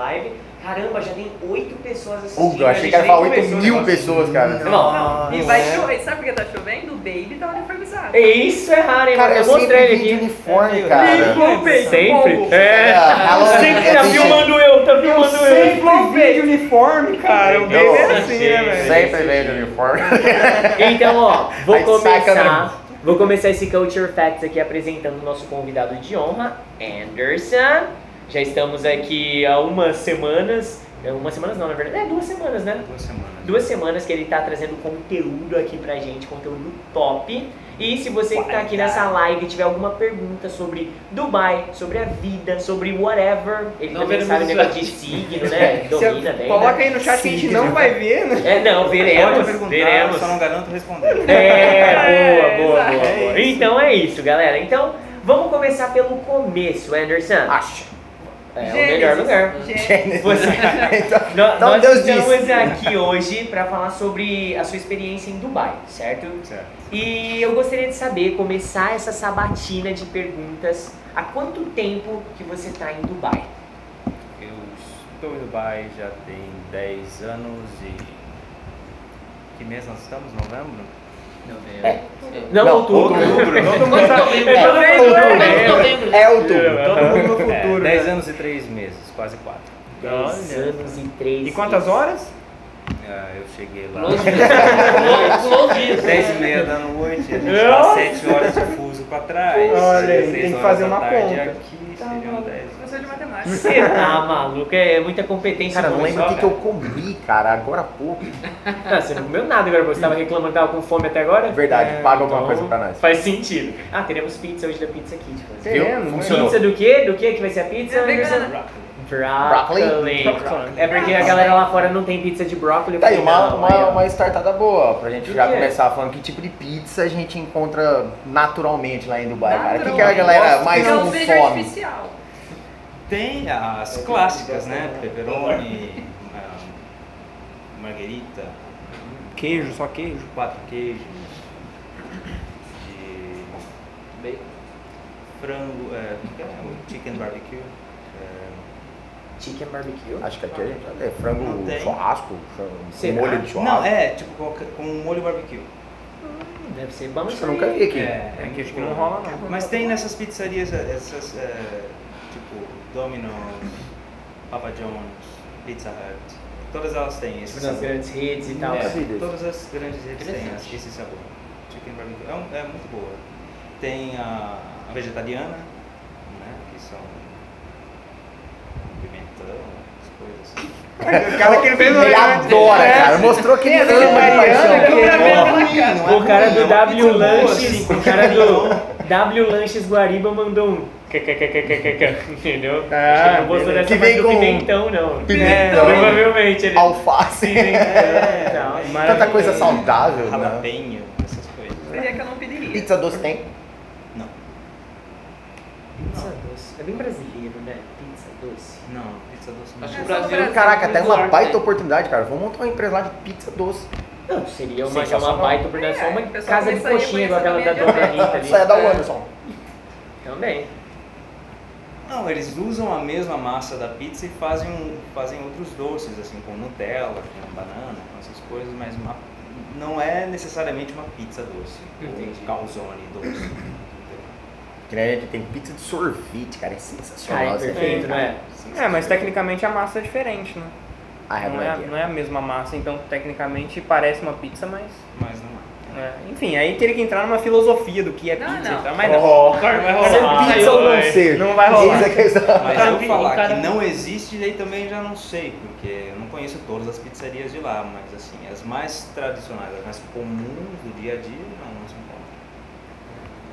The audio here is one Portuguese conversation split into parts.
live. Caramba, já tem oito pessoas assistindo. Uh, eu achei que era pra 8 começou o mil pessoas, cara. Não, E vai chover. Sabe por que tá chovendo? O Baby tá uniformizado. Isso é raro, hein? Cara, eu eu mostrei ele aqui. uniforme, É, cara. Sempre. Sempre? É. Sempre é tá bicho. filmando eu, tá filmando eu. Sempre vi de uniforme, cara. O Não, baby é assim, né, velho? Sempre vem de uniforme. Então, ó, vou começar. Vou começar esse Culture Facts aqui apresentando o nosso convidado de honra, Anderson. Já estamos aqui há umas semanas. é, Umas semanas não, na verdade. É duas semanas, né? Duas semanas. Duas semanas que ele tá trazendo conteúdo aqui pra gente, conteúdo top. E se você que tá aqui nessa live tiver alguma pergunta sobre Dubai, sobre a vida, sobre whatever, ele Não também sabe o negócio de signo, né? Domina Você bem. coloca né? aí no chat que a gente não vai ver, né? É, não, Pode veremos. perguntar, veremos. só não garanto responder. É, boa, boa, exato. boa, É boa. isso. Então é isso, galera. Então, vamos começar pelo começo, Anderson. Acha. É o Gênesis. melhor lugar. Gênesis. Você... então, Nó- então Nós Deus estamos disse. aqui hoje para falar sobre a sua experiência em Dubai, certo? Certo. E eu gostaria de saber, começar essa sabatina de perguntas, há quanto tempo que você está em Dubai? Eu estou em Dubai já tem 10 anos e. Que mês nós estamos? Novembro? É. Não, Não, outubro. outubro. Todo mundo sabe. É mundo. É outubro. Todo mundo no futuro. É, 10 né? anos e 3 meses, quase 4. 10 anos e 3 E quantas horas? Ah, eu cheguei lá. Pulou dias. Dias. 10 e meia da noite, a gente Nossa. tá 7 horas de fuso pra trás. Olha tem que fazer uma tarde conta. Aqui, seriam 10. Professor de matemática. Você tá maluco? É muita competência. Cara, não numa lembro o que, que eu comi, cara, agora há pouco. Ah, você não comeu nada agora, você tava reclamando que tava com fome até agora? Verdade, É, paga alguma Então, coisa pra nós. Faz sentido. Ah, teremos pizza hoje da Pizza. Viu? Querendo, Funcionou. Pizza do quê? Do que que vai ser a pizza? É vegana. Broccoli. Broccoli. Broccoli. É porque a galera lá fora não tem pizza de brócolis. eu Tá aí, uma, uma, uma startada boa pra gente já quê? começar falando que tipo de pizza a gente encontra naturalmente lá em Dubai, cara. O que, que a galera mais Não com seja fome? artificial. Tem as clássicas, né? Pepperoni, ah, marguerita, Queijo, só queijo. quatro queijos, de frango, é, que é? Chicken barbecue. é, Chicken barbecue? Acho que aqui gente é frango churrasco, frango, molho de churrasco. não, é, tipo com, com molho barbecue. Hum, Deve ser bom. Isso eu nunca vi aqui. É, É que acho que não rola, não. Mas tem nessas pizzarias, essas, é, Domino's, Papa John's, Pizza Hut, todas elas têm esse Tipo, nas sabor. grandes redes e tal. É, todas as grandes redes têm esse sabor. Chicken barbecue é, um- é muito boa. Tem a, a vegetariana, né, que são pimentão, as coisas assim. O cara que ele fez Ele adora, cara. Mostrou que ele ama de paixão. é. O cara do É W Lanches, o cara do W Lanches Guariba mandou um entendeu? Ah, Acho que ele não gostou dessa Que vem com pimentão, não. pimentão. É, provavelmente ele. Alface. É, Tal. tem Tanta coisa saudável, né? Jalapeño, essas coisas. Seria que eu não pediria. Pizza doce tem? Não, Pizza doce. É bem brasileiro, né? Pizza doce. não, pizza doce não. Acho que É o só Brasil. Brasil. Caraca, até uma baita né? oportunidade, cara. Vamos montar uma empresa lá de pizza doce. Não, seria uma, já uma baita oportunidade, só uma É, o pessoal casa de coxinha igual aquela da a Dona. Anitta ali. É da É, Anderson. Também. Não, eles usam a mesma massa da pizza e fazem, um- fazem outros doces, assim, com Nutella, com banana, com essas coisas, mas uma- não é necessariamente uma pizza doce. Entendi. Ou calzone doce. Gente tem pizza de sorvete, cara. É sensacional. Cara, é essa perfeito, não é? É, mas tecnicamente a massa é diferente, né? I have Não é, não é a mesma massa, então tecnicamente parece uma pizza, mas. Mas não é. É, enfim, aí teria que entrar numa filosofia do que é Não, pizza não. e tal, mas não. Oh. Vai rolar. Ser pizza ou não ser? Não vai rolar. Eis a questão. Mas cara eu falar cara- que não existe, daí também já não sei, porque eu não conheço todas as pizzarias de lá, mas assim, as mais tradicionais, as mais comuns do dia a dia, não, não se encontram.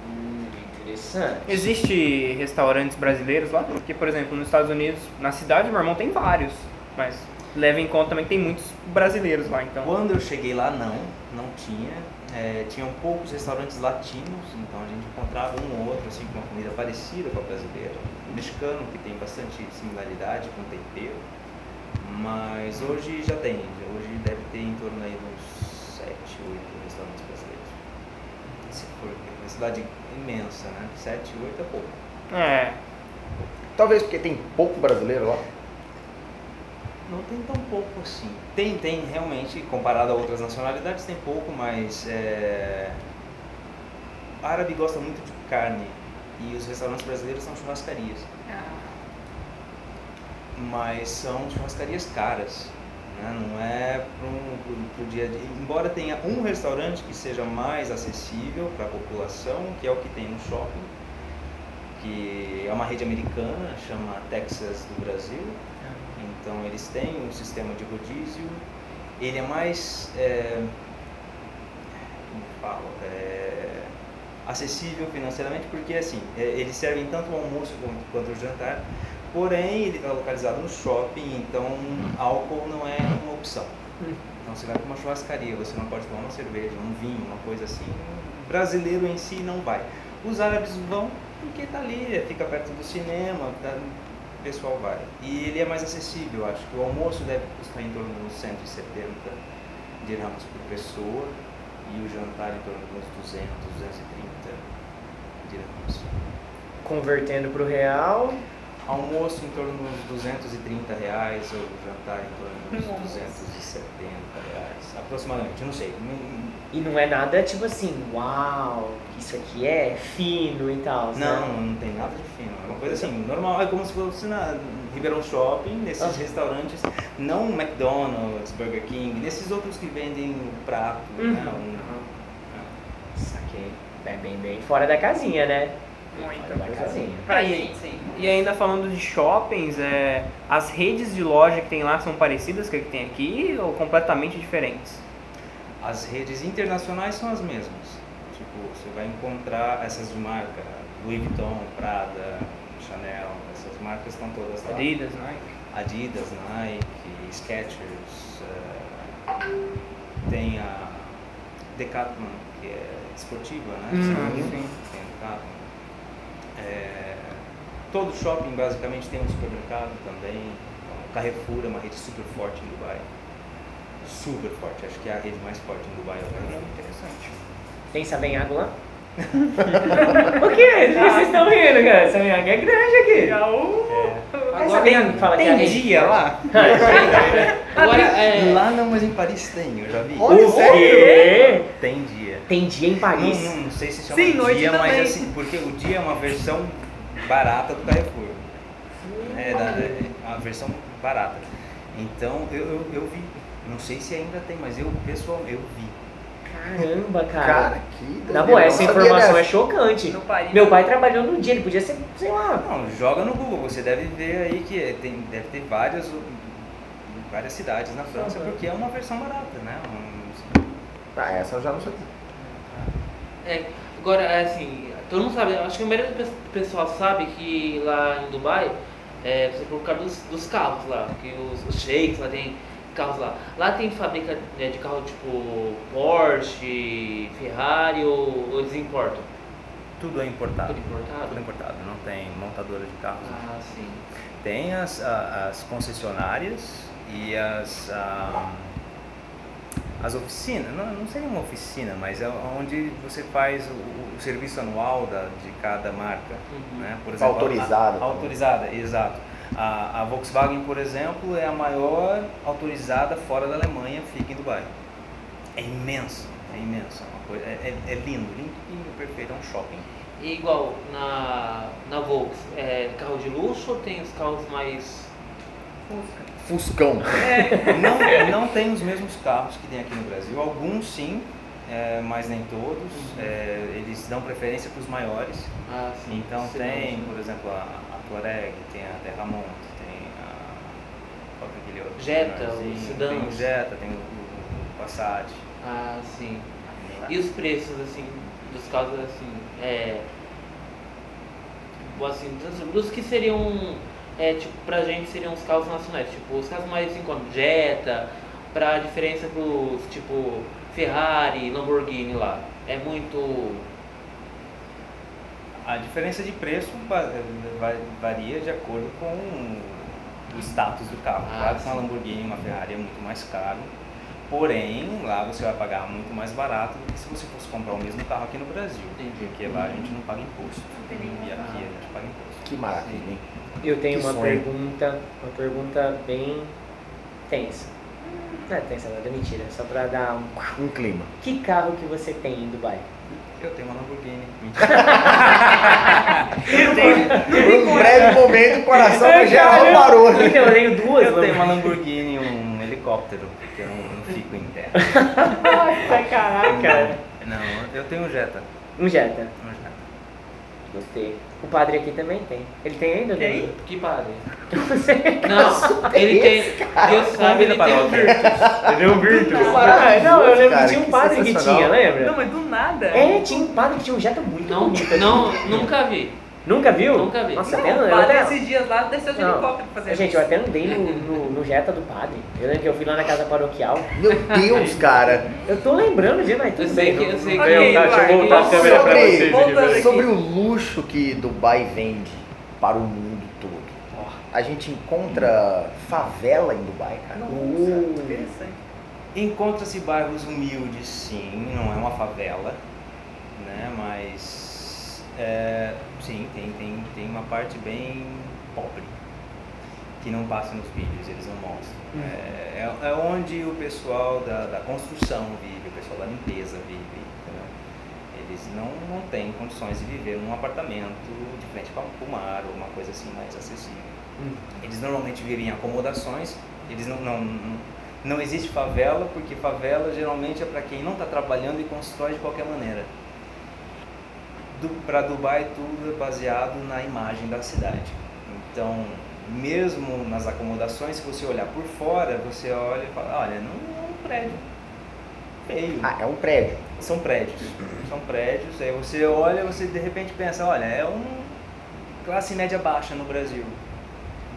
Hum, interessante. Existe restaurantes brasileiros lá? Porque, por exemplo, nos Estados Unidos, na cidade meu irmão tem vários, mas leva em conta também que tem muitos brasileiros lá, então. Quando eu cheguei lá, não, não tinha. É, tinham poucos restaurantes latinos, então a gente encontrava um ou outro assim, com uma comida parecida com a brasileira. O mexicano, que tem bastante similaridade com o tempero, mas hoje já tem. Hoje deve ter em torno aí dos 7, 8 restaurantes brasileiros. Se for uma cidade imensa, né? 7, 8 é pouco. É. Talvez porque tem pouco brasileiro lá. Não tem tão pouco assim. Tem, tem realmente, comparado a outras nacionalidades, tem pouco, mas é... árabe gosta muito de carne e os restaurantes brasileiros são churrascarias. Mas são churrascarias caras. Né? Não é para o dia a dia. Embora tenha um restaurante que seja mais acessível para a população, que é o que tem no shopping, que é uma rede americana, chama Texas do Brasil. Então eles têm um sistema de rodízio. Ele é mais é, como falo, é, acessível financeiramente porque assim é, eles servem tanto o almoço quanto o jantar. Porém ele está localizado no shopping, então álcool não é uma opção. Então você vai para uma churrascaria, você não pode tomar uma cerveja, um vinho, uma coisa assim. O brasileiro em si não vai. Os árabes vão porque está ali, fica perto do cinema, tá- o pessoal vai. E ele é mais acessível, acho que o almoço deve custar em torno de uns 170 dirhams por pessoa e o jantar em torno de uns 200, 230 dirhams. Convertendo pro real, Almoço em torno uns 230 reais, ou jantar em torno Nossa. 270 reais, aproximadamente, não sei. E não é nada tipo assim, uau, isso aqui é fino e tal. Não, né? não, tem nada de fino. É uma coisa assim, normal. É como se fosse na Ribeirão Shopping, nesses Ah. restaurantes, não McDonald's, Burger King, nesses outros que vendem o prato, né? Uhum. Um- Saquei. É bem, bem fora da casinha, né? Muito. Pra Aí. gente, sim. E ainda falando de shoppings, é, as redes de loja que tem lá são parecidas com a que tem aqui ou completamente diferentes? As redes internacionais são as mesmas. Tipo, você vai encontrar essas de marca, Louis Vuitton, Prada, Chanel, essas marcas estão todas lá. Adidas, Nike? Adidas, Nike, Skechers, eh, tem a Decathlon, que é esportiva, né? Sim. Sim. Tem a Decathlon. É, todo shopping basicamente tem um supermercado também. O Carrefour é uma rede super forte em Dubai. Super forte, acho que é a rede mais forte em Dubai. é. Interessante. Tem Savenhago lá? o que vocês estão rindo, cara? Savenhago é grande aqui. Mas Agora tem, fala que é tem rede dia lá? Agora, é, Lá não, mas em Paris tem, eu já vi. Olha, O quê? Tem dia. Tem dia em Não, Paris? não, não sei se chama Sim, noite dia, também. mas assim, porque o dia é uma versão barata do Carrefour. É, da, é a versão barata. Então eu, eu, eu vi. Não sei se ainda tem, mas eu, pessoal, eu vi. Caramba, cara. Cara, que Na boa, essa informação é chocante. Paris. Meu pai trabalhou no dia, ele podia ser, sei lá. Não, joga no Google, você deve ver aí que tem, deve ter várias, várias cidades na França, Uhum. porque é uma versão barata, né? Um- Ah, essa eu já não sabia. É, agora, é assim, todo mundo sabe, acho que a maioria do pe- pessoal sabe que lá em Dubai, é, você por causa dos, dos carros lá, que os, os sheiks lá tem carros lá. Lá tem fábrica né, de carro tipo Porsche, Ferrari ou, ou eles importam? tudo é importado. Tudo importado? Tudo importado, não tem montadora de carros. Ah, sim. Tem as, as concessionárias e as, ah, as oficinas, não, não seria uma oficina, mas é onde você faz o, o serviço anual da, de cada marca. Uhum. Né? Por exemplo, Autorizada a- autorizada, exato. A, a Volkswagen, por exemplo, é a maior autorizada fora da Alemanha, fica em Dubai. É imenso, é imenso. é uma coisa- é, é- é lindo, limpinho, perfeito, é um shopping. E igual na, na Volks, é carro de luxo ou tem os carros mais. Fuscão. Não, não tem os mesmos carros que tem aqui no Brasil. Alguns sim, é, mas nem todos. É, eles dão preferência para os maiores. Ah, sim. Então sedãs, tem, né? por exemplo, a, a Touareg, tem a Terramont, tem a. Qual que é aquele outro? Jetta, os sedãs. Tem o Jetta, tem o, o, o Passat. Ah, sim. E os preços, assim, dos carros, assim, é... Assim, dos, dos que seriam, é, tipo, pra gente seriam os carros nacionais, tipo, os carros mais em conta, Jetta, pra diferença pros, tipo, Ferrari, Lamborghini lá. É muito... A diferença de preço varia de acordo com o status do carro. Ah, claro que uma. Lamborghini, uma Ferrari é muito mais caro, porém lá você vai pagar muito mais barato do que se você fosse comprar o mesmo carro aqui no Brasil. Entendi. Porque lá a gente não paga imposto. E aqui a gente paga imposto. Que maravilha, hein? Eu tenho Que uma sonho. pergunta, uma pergunta bem Tensa. Não é tensa nada, é mentira. Só pra dar um... Um clima. Que carro que você tem em Dubai? Eu tenho uma Lamborghini. Por um breve momento o coração do geral parou. né? Então, eu tenho duas. Eu tenho uma Lamborghini. Lamborghini e um helicóptero, porque eu não, não fico em terra. Nossa, caraca. Não, eu tenho um Jetta. Um Jetta. Gostei. O padre aqui também tem. Ele tem ainda? Tem? Danilo? Que padre? Você Não, ele tem. Deus sabe, ele tem um Virtus. Ele é um Virtus. Maravilhoso, não, eu lembro que tinha um padre que tinha, lembra? Não, mas do nada. É, tinha um padre que tinha um Jetta muito Não, bonito. assim. não, nunca vi. Nunca viu? Nunca vi. Nossa, Não, até, o eu padre até, esses dias lá desceu de Não. helicóptero pra fazer Gente, eu até andei no, no, no Jetta do padre. Eu lembro que eu fui lá na casa paroquial. Meu Deus, cara. Eu tô lembrando de, mas Eu tudo sei bem. que não- eu sei que. vai. Deixa eu voltar a Sobre- câmera pra sobre- vocês. voltando aqui, aqui. Sobre o luxo que Dubai vende para o mundo todo. A gente encontra favela em Dubai, cara. Nossa, Uh. interessante. Encontra-se bairros humildes, sim, não é uma favela, né? Mas é, sim, tem, tem, tem uma parte bem pobre que não passa nos vídeos, eles não mostram. É, é, é onde o pessoal da, da construção vive, o pessoal da limpeza vive, entendeu? Eles não, não têm condições de viver num apartamento de frente para o mar ou uma coisa assim mais acessível. Eles normalmente vivem em acomodações, eles não, não, não, não existe favela, porque favela geralmente é para quem não está trabalhando e constrói de qualquer maneira. Para Dubai tudo é baseado na imagem da cidade. Então, mesmo nas acomodações, se você olhar por fora, você olha e fala, olha, não é um prédio feio. Ah, é um prédio. São prédios. São prédios. Aí você olha, você de repente pensa, olha, é um classe média baixa no Brasil.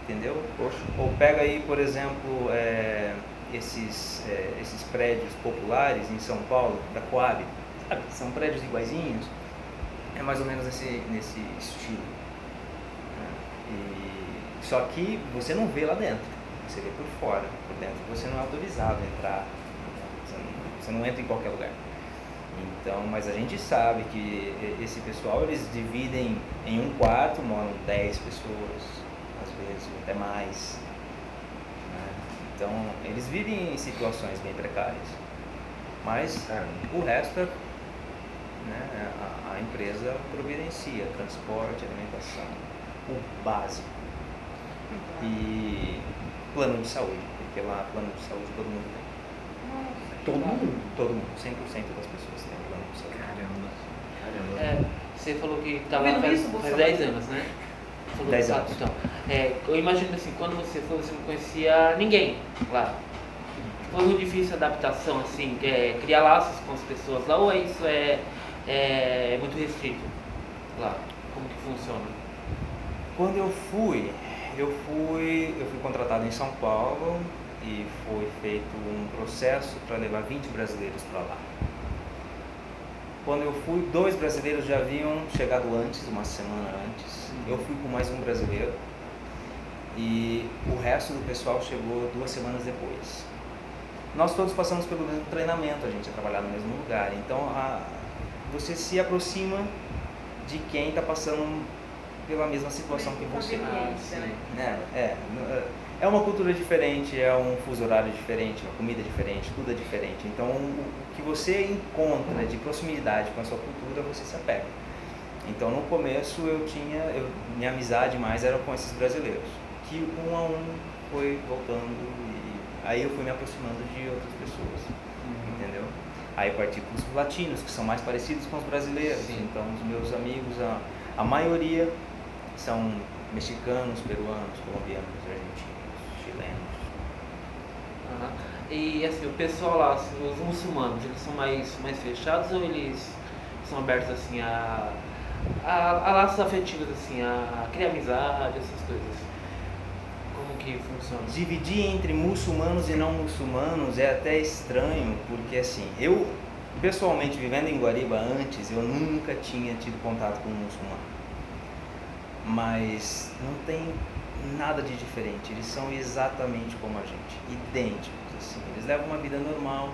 Entendeu? Poxa. Ou pega aí, por exemplo, é, esses, é, esses prédios populares em São Paulo, da Coab. Sabe? São prédios iguaizinhos. É mais ou menos nesse, nesse estilo. né? E, só que você não vê lá dentro. Você vê por fora. Por dentro você não é autorizado a entrar. Você não, você não entra em qualquer lugar. Então, mas a gente sabe que esse pessoal, eles dividem em um quarto, moram 10 pessoas, às vezes até mais. né? Então, eles vivem em situações bem precárias. Mas Caramba. o resto, é, né, a, a empresa providencia transporte, alimentação, o básico. E plano de saúde, porque lá plano de saúde todo mundo tem. Todo mundo? Todo mundo, 100% das pessoas têm plano de saúde. Caramba. Caramba. É, você falou que tava vendo faz, faz Bolsonaro? 10 anos, né? Falou, 10 ah, anos. Então, é, eu imagino assim, quando você foi, você não conhecia ninguém lá. Foi muito difícil a adaptação, assim, é, criar laços com as pessoas lá, ou é isso é, é muito restrito lá? Como que funciona? Quando eu fui, eu fui, eu fui contratado em São Paulo e foi feito um processo para levar 20 brasileiros para lá. Quando eu fui, dois brasileiros já haviam chegado antes, uma semana antes. Eu fui com mais um brasileiro e o resto do pessoal chegou duas semanas depois. Nós todos passamos pelo mesmo treinamento, a gente ia trabalhar no mesmo lugar. Então, a, você se aproxima de quem está passando pela mesma situação que você. Conveniência, né? né? É, é uma cultura diferente, é um fuso horário diferente, uma comida diferente, tudo é diferente. Então, o que você encontra de proximidade com a sua cultura, você se apega. Então, no começo, eu tinha, eu, minha amizade mais era com esses brasileiros, que um a um foi voltando e aí eu fui me aproximando de outras pessoas? Aí parti para os latinos, que são mais parecidos com os brasileiros. Sim. Então, os meus amigos, a, a maioria são mexicanos, peruanos, colombianos, argentinos, chilenos. E assim, o pessoal lá, assim, os muçulmanos, eles são mais, mais fechados ou eles são abertos assim a, a, a laços afetivos, assim, a criar amizade, essas coisas? Que funciona? Dividir entre muçulmanos e não muçulmanos é até estranho, porque assim, eu pessoalmente vivendo em Guariba antes, eu nunca tinha tido contato com um muçulmano. Mas não tem nada de diferente, eles são exatamente como a gente, idênticos assim. Eles levam uma vida normal,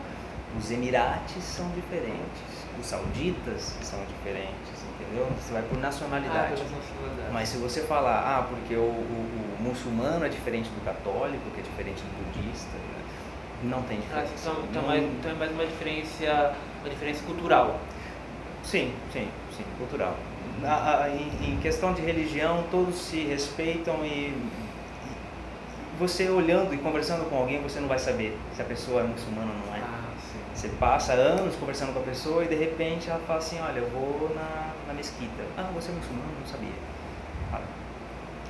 Os Emirates são diferentes, os sauditas são diferentes, entendeu? Você vai por Ah, nacionalidade. pela nacionalidade. Mas se você falar, ah, porque o, o- o muçulmano é diferente do católico, que é diferente do budista, né? não tem Ah, diferença. então, então, Não- mais, então é mais uma diferença, uma diferença cultural. Sim, sim, sim, cultural. Na- a- em, em questão de religião, todos se respeitam e, você olhando e conversando com alguém, você não vai saber se a pessoa é muçulmana ou não é. Ah. Você passa anos conversando com a pessoa e de repente ela fala assim, olha, eu vou na, na mesquita. Ah, você é muçulmano? Não sabia.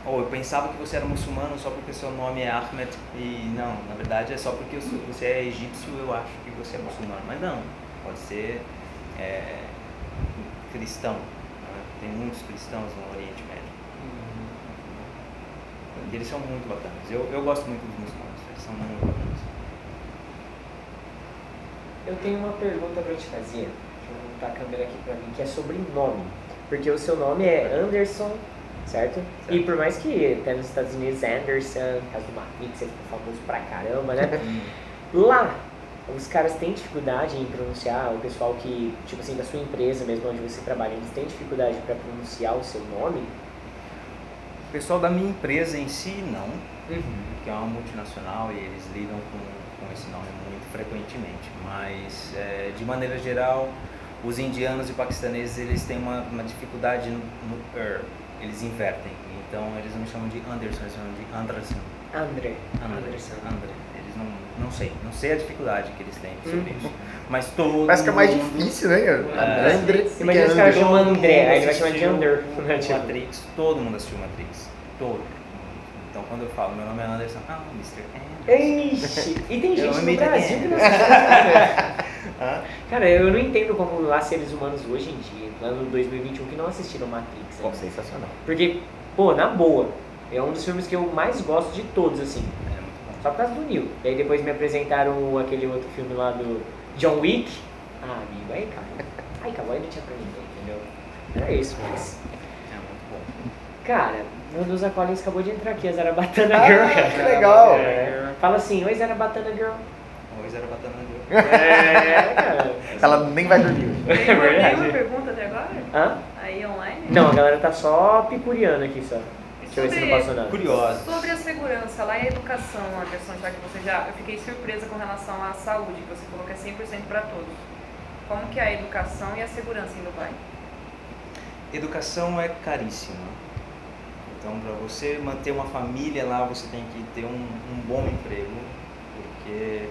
Ou eu pensava que você era muçulmano só porque seu nome é Ahmed e não, na verdade é só porque sou- você é egípcio eu acho que você é muçulmano. Mas não, pode ser é, cristão. né? Tem muitos cristãos no Oriente Médio. E eles são muito bacanas. Eu, eu gosto muito dos muçulmanos, eles são muito bacanas. Eu tenho uma pergunta pra te fazer. Deixa eu montar a câmera aqui pra mim, que é sobre nome. Porque o seu nome é Anderson, certo? E por mais que até nos Estados Unidos é Anderson, por causa do Matrix, você ficou famoso pra caramba, né? Lá, os caras têm dificuldade em pronunciar, o pessoal que, tipo assim, da sua empresa mesmo, onde você trabalha, eles têm dificuldade pra pronunciar o seu nome? O pessoal da minha empresa em si, não. que é uma multinacional e eles lidam com, com esse nome muito frequentemente. Mas, é, de maneira geral, os indianos e paquistaneses eles têm uma, uma dificuldade no, no er, eles invertem. Então, eles não me chamam de Anderson, eles chamam de Anderson. André. André, Anderson. André. Eles não, não sei, não sei a dificuldade que eles têm sobre Uhum. isso. Mas todo Parece que é mais difícil, né? É. André. Imagina os caras é chamam Todo André, aí ele vai chamar de Under. né, tipo. Matrix, todo mundo assistiu Matrix. Todo mundo. Então quando eu falo, meu nome é Anderson, ah, Mr. Anderson. Ixi, e tem Eu gente no Brasil que não. Hã? Cara, eu não entendo como lá seres humanos hoje em dia, no 2021, que não assistiram Matrix. Pô, Né? sensacional. Porque, pô, na boa, é um dos filmes que eu mais gosto de todos, assim. É muito bom. Só por causa do Neil. Daí depois me apresentaram aquele outro filme lá do John Wick. Ah, amigo, aí acabou. Aí acabou, aí não tinha pra ninguém, entendeu? Era isso, mas... É muito bom. Cara, meu Deus, a Collins acabou de entrar aqui, a Zarabatana Ah, Girl, que legal. É. Fala assim, oi Zarabatana Girl. Hoje era batata É, cara. Ela nem vai dormir. Tem É uma, verdade. tem uma pergunta até agora? Hã? Aí online? Não, a galera tá só picuriando aqui só. Deixa eu ver se não passou nada. Curiosa. Sobre a segurança lá e a educação, Anderson, já que você já. Eu fiquei surpresa com relação à saúde, que você falou que é 100% para todos. Como que é a educação e a segurança em Dubai? Educação é caríssima. Então, para você manter uma família lá, você tem que ter um, um bom emprego, porque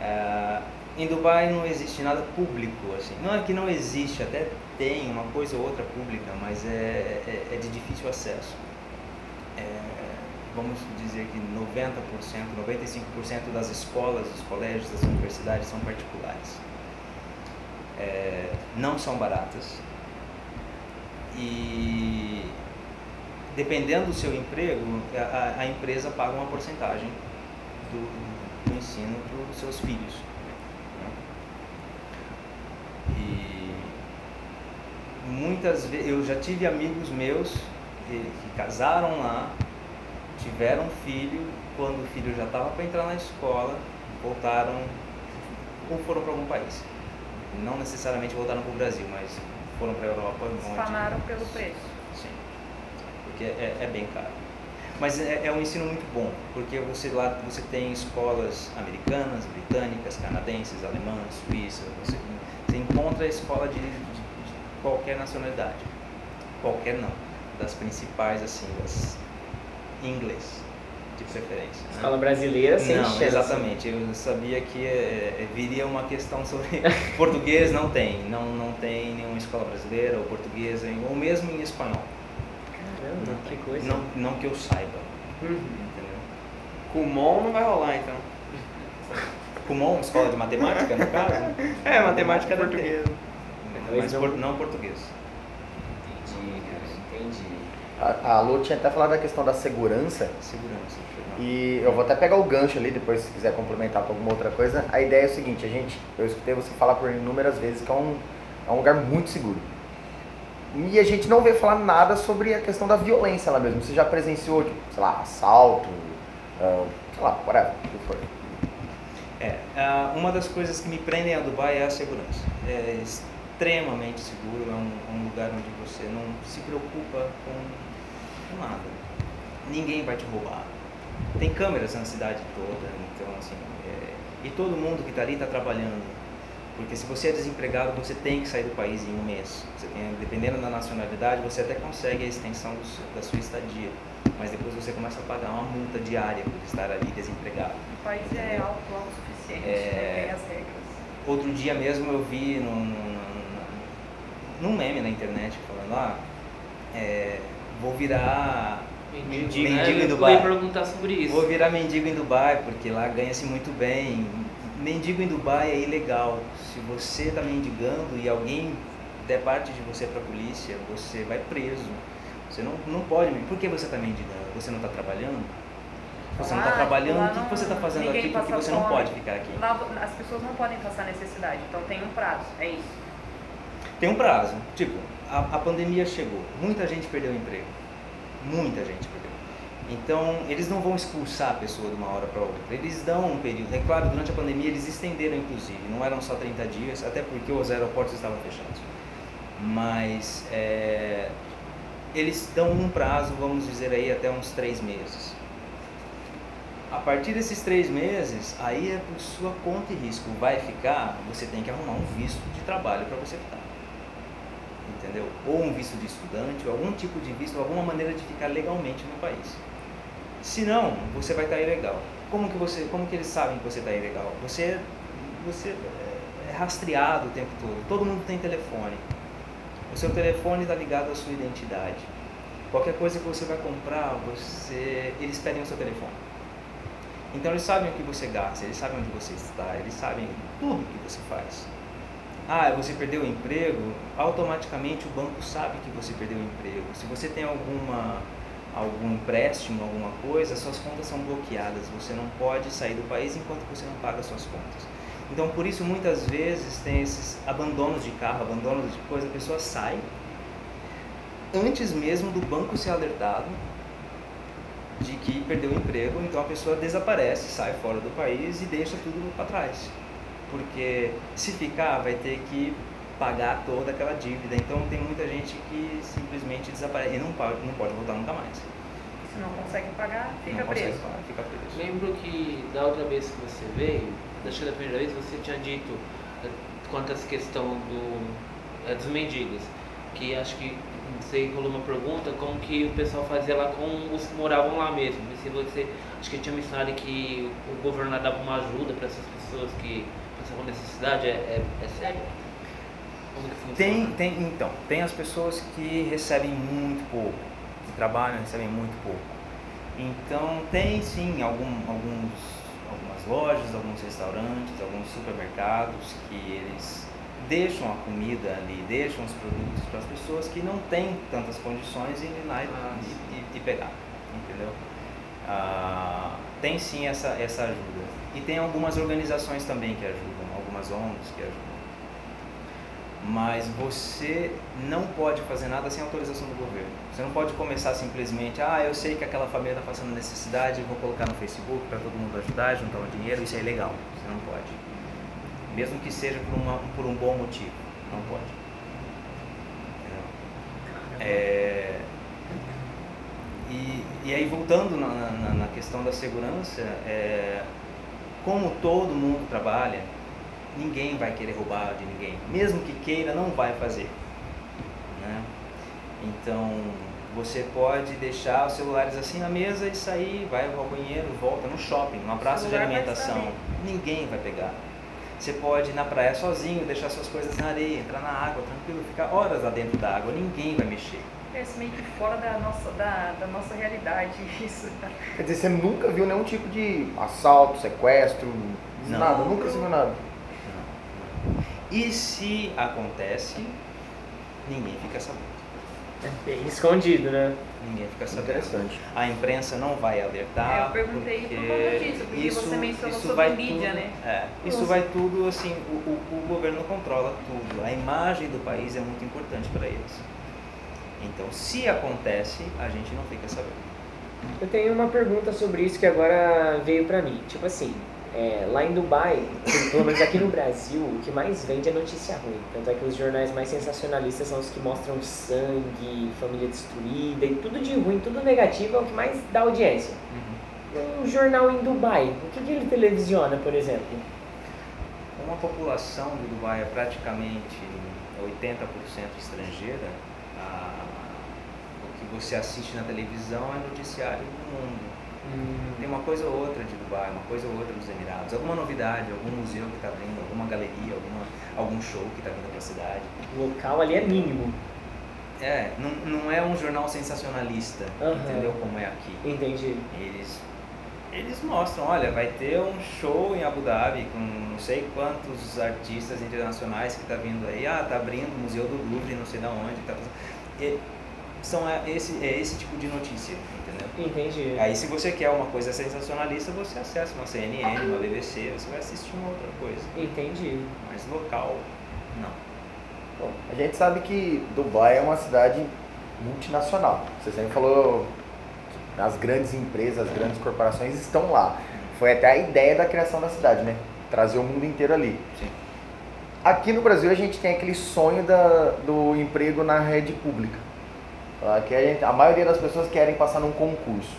ah, em Dubai não existe nada público assim. Não é que não existe, até tem uma coisa ou outra pública, mas é, é, é de difícil acesso. É, vamos dizer que 90%, 95% das escolas, dos colégios, das universidades são particulares. É, não são baratas. E dependendo do seu emprego, a- a empresa paga uma porcentagem do, do ensino para os seus filhos. né? E muitas vezes eu já tive amigos meus que, que casaram lá, tiveram filho, quando o filho já estava para entrar na escola, voltaram ou foram para algum país. Não necessariamente voltaram para o Brasil, mas foram para a Europa. Espanaram pelo preço. Sim, porque é, é bem caro. Mas é, é um ensino muito bom, porque você lá você tem escolas americanas, britânicas, canadenses, alemãs, suíças, você, você encontra a escola de, de- de qualquer nacionalidade. Qualquer não, das principais assim, das inglês, de preferência. né? Escola brasileira sem não, chance. exatamente. Eu sabia que é, é, viria uma questão sobre português, não tem. Não, não tem nenhuma escola brasileira ou portuguesa, ou mesmo em espanhol. Caramba, Não que coisa. Não, não que eu saiba, Uhum. entendeu? Kumon não vai rolar então. Kumon, escola de matemática, no caso? É, matemática portuguesa. Mas não- por- não português. Entendi, cara, entendi. A, a Lu tinha até falado da questão da segurança. Segurança. E eu vou até pegar o gancho ali, depois se quiser complementar com alguma outra coisa. A ideia é o seguinte, a gente, eu escutei você falar por inúmeras vezes que é um, é um lugar muito seguro. E a gente não vê falar nada sobre a questão da violência lá mesmo. Você já presenciou, tipo, sei lá, assalto, ah, sei lá, whatever, o que for. É, ah, uma das coisas que me prendem a Dubai é a segurança. É extremamente seguro, é um, um lugar onde você não se preocupa com, com nada. Ninguém vai te roubar. Tem câmeras na cidade toda, então assim, é, e todo mundo que está ali está trabalhando. Porque se você é desempregado, você tem que sair do país em um mês. Você tem, dependendo da nacionalidade, você até consegue a extensão do da sua estadia. Mas depois você começa a pagar uma multa diária por estar ali desempregado. O país é alto, autossuficiente, É. né? tem as regras. Outro dia mesmo eu vi num, num, num meme na internet falando, ah, é, vou virar Mendigo, mendigo né? em Eu Dubai. ia perguntar sobre isso. Vou virar mendigo em Dubai, porque lá ganha-se muito bem. Mendigo em Dubai é ilegal. Se você está mendigando e alguém der parte de você para a polícia, você vai preso. Você não, não pode. Por que você está mendigando? Você não está trabalhando? Você não está trabalhando? O que que não- você está fazendo aqui? Porque você não fome. pode ficar aqui. Lá, as pessoas não podem passar necessidade, então tem um prazo, é isso. Tem um prazo. Tipo, a, a pandemia chegou. Muita gente perdeu o emprego. Muita gente perdeu. Então, eles não vão expulsar a pessoa de uma hora para outra. Eles dão um período. É claro, durante a pandemia eles estenderam, inclusive. Não eram só 30 dias, até porque os aeroportos estavam fechados. Mas é, eles dão um prazo, vamos dizer aí, até uns três meses. A partir desses três meses, aí é por sua conta e risco. Vai ficar, você tem que arrumar um visto de trabalho para você ficar. Entendeu? Ou um visto de estudante, ou algum tipo de visto, alguma maneira de ficar legalmente no país. Se não, você vai estar ilegal. Como que você, como que eles sabem que você está ilegal? Você, você é- é rastreado o tempo todo. Todo mundo tem telefone. O seu telefone está ligado à sua identidade. Qualquer coisa que você vai comprar, você, eles pedem o seu telefone. Então eles sabem o que você gasta, eles sabem onde você está, eles sabem tudo que você faz. Ah, você perdeu o emprego, automaticamente o banco sabe que você perdeu o emprego. Se você tem alguma algum empréstimo, alguma coisa, suas contas são bloqueadas. Você não pode sair do país enquanto você não paga suas contas. Então, por isso, muitas vezes tem esses abandonos de carro, abandonos de coisa, a pessoa sai antes mesmo do banco ser alertado de que perdeu o emprego, então a pessoa desaparece, sai fora do país e deixa tudo para trás. Porque se ficar, vai ter que pagar toda aquela dívida. Então tem muita gente que simplesmente desaparece e não pode, não pode voltar nunca mais. Se não consegue pagar, fica não preso. pagar, fica preso. Lembro que da outra vez que você veio, acho que da primeira vez você tinha dito eh, quanto a essa questão do, eh, dos mendigos, que acho que você rolou uma pergunta como que o pessoal fazia lá com os que moravam lá mesmo. E se você, acho que tinha mencionado que o governo dava uma ajuda para essas pessoas que passavam necessidade, é, é, é sério? Tem, tem, então, tem as pessoas que recebem muito pouco, que trabalham recebem muito pouco. Então tem sim algum, alguns, algumas lojas, alguns restaurantes, alguns supermercados que eles deixam a comida ali, deixam os produtos para as pessoas que não têm tantas condições de ir lá e, Ah, e- e- e pegar, entendeu? Ah, tem sim essa, essa ajuda. E tem algumas organizações também que ajudam, algumas ONGs que ajudam. Mas você não pode fazer nada sem autorização do governo. Você não pode começar simplesmente, ah, eu sei que aquela família está passando necessidade, vou colocar no Facebook para todo mundo ajudar, juntar o dinheiro, isso é ilegal. Você não pode. Mesmo que seja por, uma, por um bom motivo. Não pode. É, e, e aí voltando na, na, na questão da segurança, é, como todo mundo trabalha, ninguém vai querer roubar de ninguém. Mesmo que queira, não vai fazer. Né? Então você pode deixar os celulares assim na mesa e sair, vai ao banheiro, volta no shopping, numa praça de vai alimentação. ali. Ninguém vai pegar. Você pode ir na praia sozinho, deixar suas coisas na areia, entrar na água, tranquilo, ficar horas lá dentro da água, ninguém vai mexer. Esse meio que fora da nossa, da, da nossa realidade, isso. Quer dizer, você nunca viu nenhum tipo de assalto, sequestro, Não. nada, nunca se viu nada. E se acontece, ninguém fica sabendo. É bem escondido, né? Ninguém fica sabendo. Interessante. A imprensa não vai alertar. É, eu perguntei por porque conta disso, porque você mencionou sobre vai mídia, tudo, né? É, isso Nossa. vai tudo assim, o, o, o governo controla tudo. A imagem do país é muito importante para eles. Então, se acontece, a gente não fica sabendo. Eu tenho uma pergunta sobre isso que agora veio pra mim. Tipo assim, é, lá em Dubai, pelo menos aqui no Brasil, o que mais vende é notícia ruim. Tanto é que os jornais mais sensacionalistas são os que mostram sangue, família destruída e tudo de ruim, tudo negativo é o que mais dá audiência. Um jornal em Dubai, o que, que ele televisiona, por exemplo? Como a população de Dubai é praticamente 80% estrangeira, a- o que você assiste na televisão é noticiário do mundo. Tem uma coisa ou outra de Dubai, uma coisa ou outra dos Emirados, alguma novidade, algum museu que está abrindo, alguma galeria, alguma, algum show que está vindo para a cidade. O local ali é mínimo. É, não, não é um jornal sensacionalista, Aham. entendeu como é aqui. Entendi. Eles, eles mostram, olha, vai ter um show em Abu Dhabi com não sei quantos artistas internacionais que tá vindo aí. Ah, tá abrindo o Museu do Louvre, não sei da onde. Tá. E são é, esse, é esse tipo de notícia, entendeu? Entendi. Aí se você quer uma coisa sensacionalista, você acessa uma CNN, uma BBC, você vai assistir uma outra coisa. Entendi. Mas local, não. Bom, a gente sabe que Dubai é uma cidade multinacional. Você sempre falou que as grandes empresas, as grandes corporações estão lá. Foi até a ideia da criação da cidade, né? Trazer o mundo inteiro ali. Sim. Aqui no Brasil a gente tem aquele sonho da, do emprego na rede pública. Aqui a, gente- a maioria das pessoas querem passar num concurso.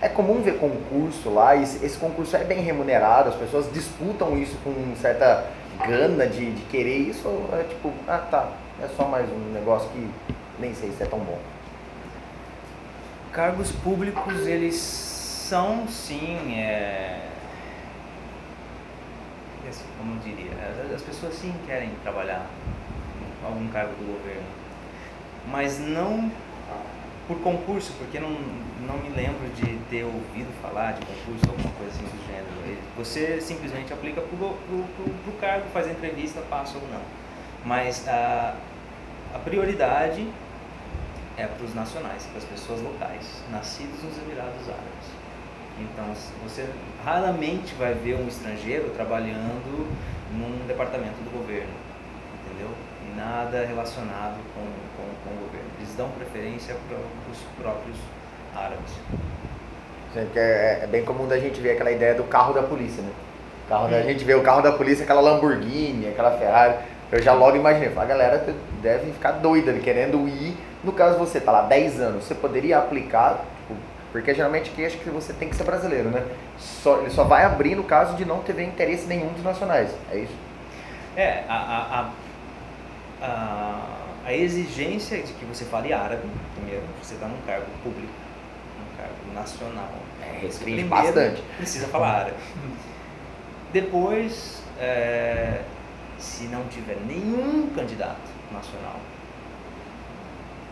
É comum ver concurso lá, e esse concurso é bem remunerado, as pessoas disputam isso com certa gana de, de querer isso, ou é tipo, ah tá, é só mais um negócio que nem sei se é tão bom. Cargos públicos, eles são sim, é... assim, como diria, as pessoas sim querem trabalhar em algum cargo do governo, mas não por concurso, porque não, não me lembro de ter ouvido falar de concurso ou alguma coisa assim do gênero. Você simplesmente aplica pro, pro cargo, faz a entrevista, passa ou não. Mas a, a prioridade é para os nacionais, para as pessoas locais, nascidos nos Emirados Árabes. Então, você raramente vai ver um estrangeiro trabalhando num departamento do governo, entendeu? Nada relacionado com, com, com o governo. Eles dão preferência para os próprios árabes. Que É, é bem comum da gente ver aquela ideia do carro da polícia, né? Carro da, a Hum. gente vê o carro da polícia, aquela Lamborghini, aquela Ferrari. Eu já logo imaginei, a galera deve ficar doida ali, querendo ir. No caso você tá lá 10 anos, você poderia aplicar, tipo, porque geralmente aqui acho que você tem que ser brasileiro, né? Só, ele só vai abrir no caso de não ter interesse nenhum dos nacionais. É isso? É, a, a, a, a, a exigência de que você fale árabe, primeiro, você está num cargo público, num cargo nacional. É, primeiro bastante. Precisa falar árabe. Depois, é, se não tiver nenhum candidato nacional,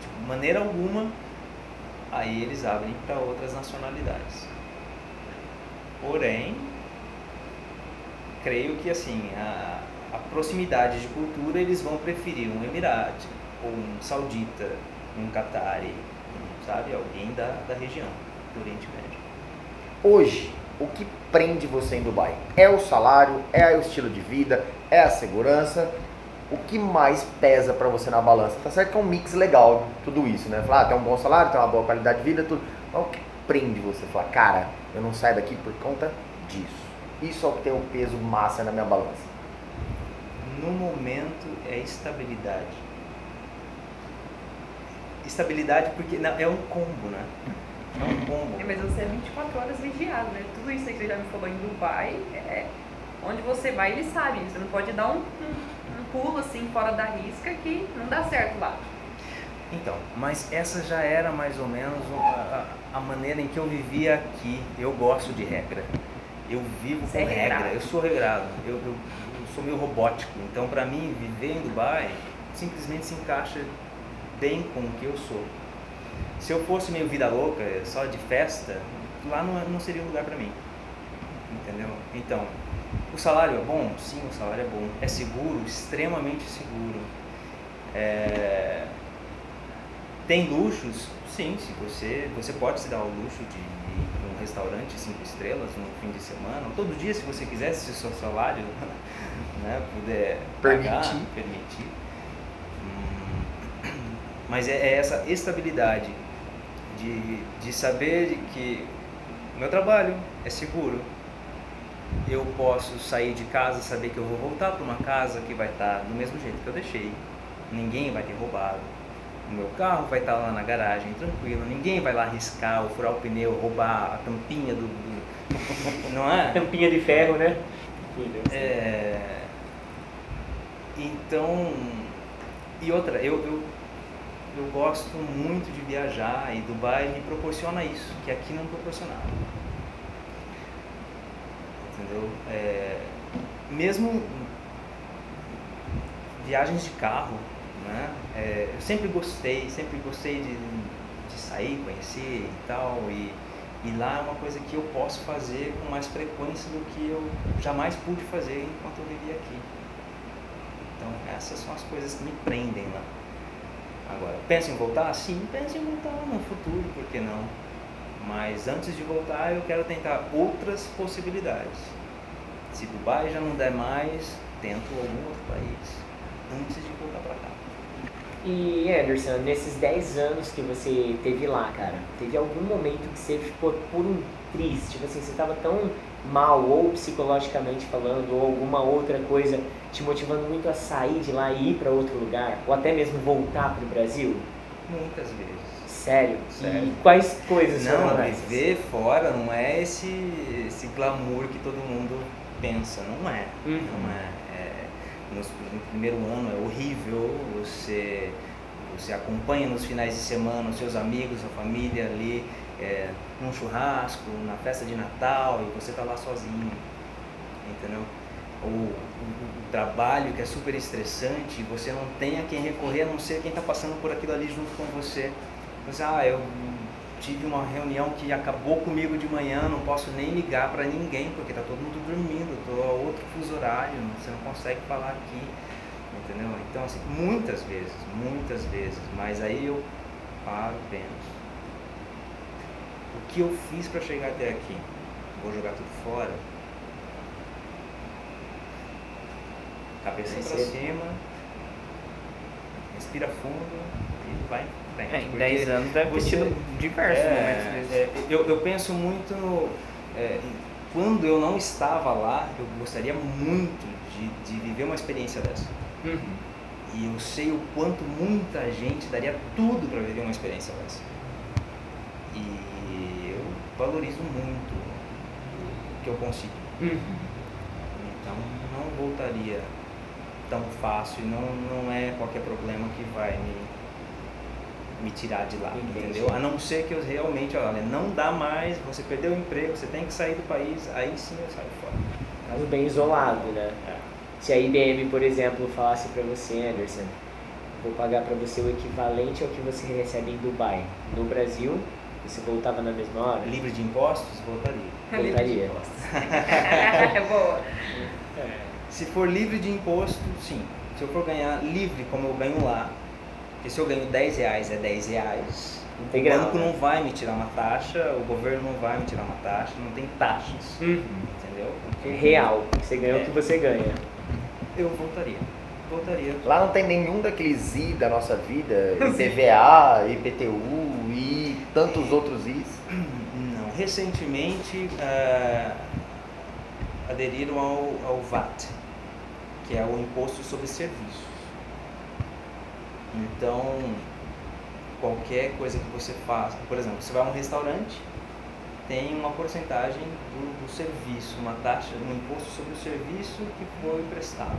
de maneira alguma, aí eles abrem para outras nacionalidades. Porém, creio que assim, a, a proximidade de cultura eles vão preferir um emirate, ou um saudita, um catari, um, sabe, alguém da, da região do Oriente Médio. Hoje, o que prende você em Dubai? É o salário? É o estilo de vida? É a segurança? O que mais pesa pra você na balança? Tá certo que é um mix legal tudo isso, né? Falar, ah, tem um bom salário, tem uma boa qualidade de vida, tudo. Mas o que prende você? Falar, cara, eu não saio daqui por conta disso. Isso é o que tem o peso massa na minha balança. No momento é estabilidade. Estabilidade porque não, é um combo, né? É um combo. É, mas você é 24 horas vigiado, né? Tudo isso aí que você já me falou em Dubai, é onde você vai, ele sabe. Você não pode dar um, um, um pulo assim fora da risca que não dá certo lá. Então, mas essa já era mais ou menos a, a- a maneira em que eu vivia aqui. Eu gosto de regra. Eu vivo Você com é regra. Eu sou regrado. Eu, eu- eu sou meio robótico. Então, para mim, viver em Dubai simplesmente se encaixa bem com o que eu sou. Se eu fosse meio vida louca, só de festa, lá não, não seria um lugar para mim. Entendeu? Então, o salário é bom? Sim, o salário é bom. É seguro? Extremamente seguro. É, tem luxos? Sim, se você, você pode se dar o luxo de ir restaurante cinco estrelas no fim de semana, ou todo dia se você quiser, se o seu salário né, puder pagar, Permitir. permitir. Hum, Mas é, é essa estabilidade de, de saber que o meu trabalho é seguro. eu posso sair de casa, saber que eu vou voltar para uma casa que vai estar do mesmo jeito que eu deixei. Ninguém vai ter roubado. O meu carro vai estar lá na garagem, tranquilo. Ninguém vai lá arriscar ou furar o pneu, roubar a tampinha do. do- Não é? Tampinha de ferro, né? É, Então, e outra, eu, eu, eu gosto muito de viajar e Dubai me proporciona isso, que aqui não proporcionava. Entendeu? É, mesmo viagens de carro, né? É, eu sempre gostei, sempre gostei de, de sair, conhecer e tal, e, e lá é uma coisa que eu posso fazer com mais frequência do que eu jamais pude fazer enquanto eu vivia aqui. Então essas são as coisas que me prendem lá. Agora, penso em voltar? Sim, penso em voltar no futuro, por que não? Mas antes de voltar eu quero tentar outras possibilidades. Se Dubai já não der mais, tento algum outro país antes de voltar para cá. E Anderson, nesses 10 anos que você teve lá, cara, teve algum momento que você ficou por um triste? Tipo assim, você tava tão mal, ou psicologicamente falando, ou alguma outra coisa te motivando muito a sair de lá e ir para outro lugar? Ou até mesmo voltar pro Brasil? Muitas vezes. Sério? Sério. E quais coisas Não, foram essas? viver fora não é esse, esse glamour que todo mundo pensa, não é. Uhum. Não é. Nos- no primeiro ano é horrível, você, você acompanha nos finais de semana os seus amigos, a família ali, é, num churrasco, na festa de Natal, e você tá lá sozinho, entendeu? O, o- o trabalho que é super estressante, você não tem a quem recorrer a não ser quem está passando por aquilo ali junto com você. Você, ah, eu tive uma reunião que acabou comigo de manhã, não posso nem ligar para ninguém porque tá todo mundo dormindo, tô a outro fuso horário, você não consegue falar aqui, entendeu? Então assim, muitas vezes, muitas vezes, mas aí eu paro, penso. O que eu fiz para chegar até aqui? Vou jogar tudo fora? Cabeça para ser. cima, respira fundo e vai frente. É, em porque 10 anos deve ter tido diversos é, momentos desses. é, eu, eu penso muito no, é, quando eu não estava lá, eu gostaria muito de, de viver uma experiência dessa. Uhum. E eu sei o quanto muita gente daria tudo para viver uma experiência dessa. E eu valorizo muito o que eu consigo. Uhum. Então não voltaria tão fácil, não, não é qualquer problema que vai me, me tirar de lá, Entendi. entendeu? A não ser que eu realmente, olha, não dá mais, você perdeu o emprego, você tem que sair do país, aí sim eu saio fora. Caso bem isolado, né? Se a IBM, por exemplo, falasse pra você, Anderson, vou pagar pra você o equivalente ao que você recebe em Dubai. No Brasil, você voltava na mesma hora? Livre de impostos, voltaria. Voltaria. É boa. Se for livre de imposto, sim. Se eu for ganhar livre como eu ganho lá, porque se eu ganho 10 reais é 10 reais, o Integral, banco né? não vai me tirar uma taxa, o governo não vai me tirar uma taxa, não tem taxas, Uhum. entendeu? É real. Você ganha o que você ganha. Eu voltaria. Voltaria. Lá não tem nenhum daqueles I da nossa vida, IPVA, IPTU e tantos outros Is. Não. Recentemente ah, aderiram ao, ao VAT, que é o Imposto sobre Serviços. Então, qualquer coisa que você faça, por exemplo, você vai a um restaurante, tem uma porcentagem do, do serviço, uma taxa, um imposto sobre o serviço que foi prestado.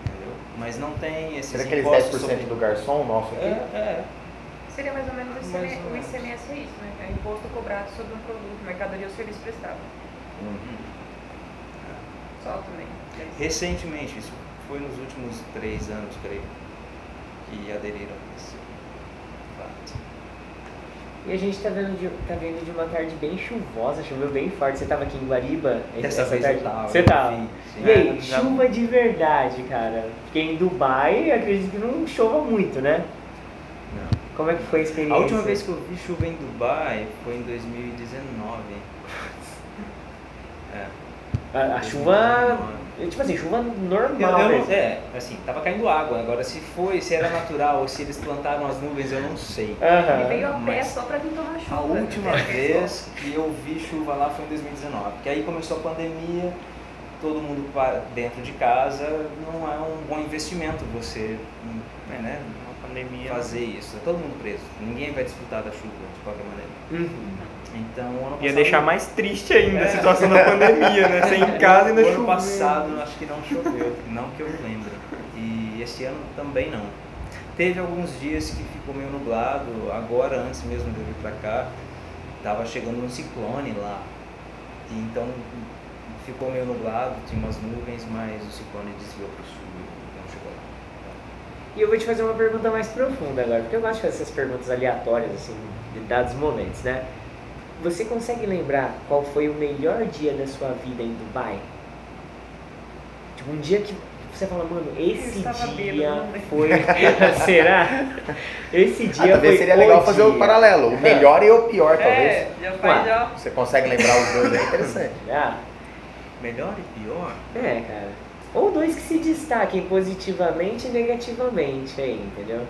Entendeu? Mas não tem esses Será aqueles impostos 10% sobre... do garçom nosso aqui? É, é. Seria mais ou menos o Mais o. ICMS é isso, né? É o imposto cobrado sobre um produto, mercadoria ou serviço prestado. Hum. Só também. Recentemente, isso foi nos últimos três anos, creio, que aderiram a esse fato. E a gente tá vendo, de, tá vendo de uma tarde bem chuvosa, choveu bem forte. Você tava aqui em Guariba? Dessa essa vez tarde? eu tava. Você tava? sim, sim. E aí, É, chuva de verdade, cara. Porque em Dubai, acredito que não chova muito, né? Não. Como é que foi a experiência? A última vez que eu vi chuva em Dubai foi em 2019. É. A, a chuva, tipo assim, chuva normal. Eu, eu não, é, assim, tava caindo água. Agora, se foi, se era natural ou se eles plantaram as nuvens, eu não sei. Aham. Ele veio a pé só pra vir tomar chuva. A última vez que eu vi chuva lá foi em 2019, que aí começou a pandemia, todo mundo dentro de casa, não é um bom investimento você pandemia. fazer isso. Todo mundo preso, ninguém vai desfrutar da chuva de qualquer maneira. Uhum. Então, ano Ia passado- deixar mais triste ainda a É. situação da pandemia, né? Sem em casa e ainda O ano passado acho que não choveu, não que eu lembre. E esse ano também não. Teve alguns dias que ficou meio nublado, agora antes mesmo de eu vir pra cá, tava chegando um ciclone lá. E então ficou meio nublado, tinha umas nuvens, mas o ciclone desviou pro sul e não chegou lá. E eu vou te fazer uma pergunta mais profunda agora, porque eu gosto de fazer essas perguntas aleatórias, assim, de dados momentos, né? Você consegue lembrar qual foi o melhor dia da sua vida em Dubai? Tipo, um dia que você fala, mano, esse dia bêbado, foi. Será? Esse Ah, dia talvez foi. seria legal o fazer o dia. paralelo. O melhor e o pior, talvez. É, já faz Ué. já. Você consegue lembrar os dois, é interessante. Ah, Melhor e pior? é, cara. Ou dois que se destaquem positivamente e negativamente aí, entendeu?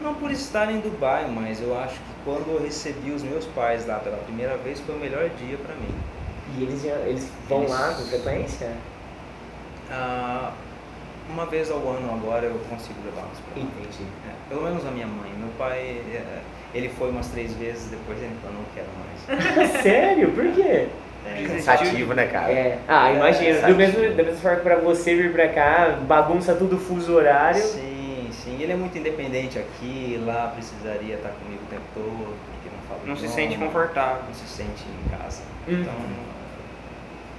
Não por estar em Dubai, mas eu acho que quando eu recebi os meus pais lá pela primeira vez foi o melhor dia pra mim. E eles, já, eles vão Eles- lá com frequência? Ah, uma vez ao ano agora eu consigo levá-los lá. Entendi. É, pelo menos a minha mãe. Meu pai, é, ele foi umas três vezes, depois ele falou, não quero mais. Sério? Por quê? É, Cansativo, né, cara? É, ah, imagina, do sabe? mesmo, da mesma forma que pra você vir pra cá, bagunça tudo o fuso horário. Sim, sim. Ele é muito independente aqui, lá precisaria estar comigo o tempo todo, porque não fala Não se idioma, sente confortável. Não se sente em casa. Uhum. Então,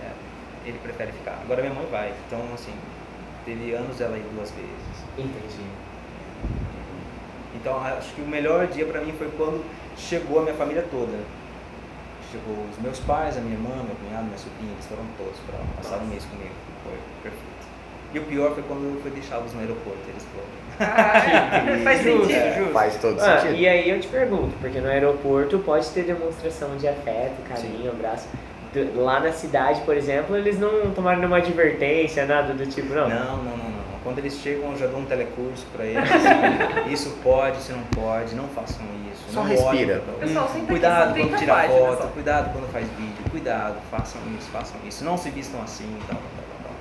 é, ele prefere ficar. Agora minha mãe vai, então assim, teve anos ela ir duas vezes. Entendi. Então acho que o melhor dia pra mim foi quando chegou a minha família toda. Chegou os meus pais, a minha irmã, meu cunhado, minha sobrinha, eles foram todos pra passar um mês comigo. Foi perfeito. E o pior foi quando eu fui deixá-los no aeroporto, eles foram. Ah, faz Justo. sentido. É, faz todo Ah, sentido. e aí eu te pergunto, porque no aeroporto pode ter demonstração de afeto, carinho, abraço. Lá na cidade, por exemplo, eles não tomaram nenhuma advertência, nada do tipo? Não, não, não, não. Quando eles chegam, eu já dou um telecurso pra eles. assim, isso pode, isso não pode, não façam isso. Só não respira. Pessoal, senta aqui, Cuidado são quando 30 tira páginas foto, só. cuidado quando faz vídeo, cuidado, façam isso, façam isso. Não se vistam assim, tal, tal, tal, tal.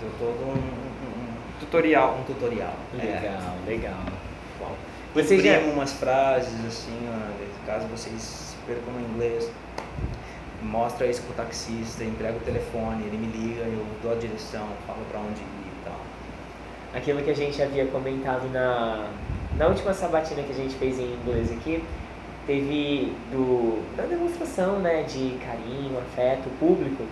Deu todo um, um- Tutorial. um- um tutorial. É. Legal, legal. Uau. Você já... Umas frases assim, ó, caso vocês percam no inglês, mostra isso pro taxista, entrega o telefone, ele me liga, eu dou a direção, falo pra onde ir e. aquilo que a gente havia comentado na, na última sabatina que a gente fez em inglês aqui, teve do, da demonstração né, de carinho, afeto público.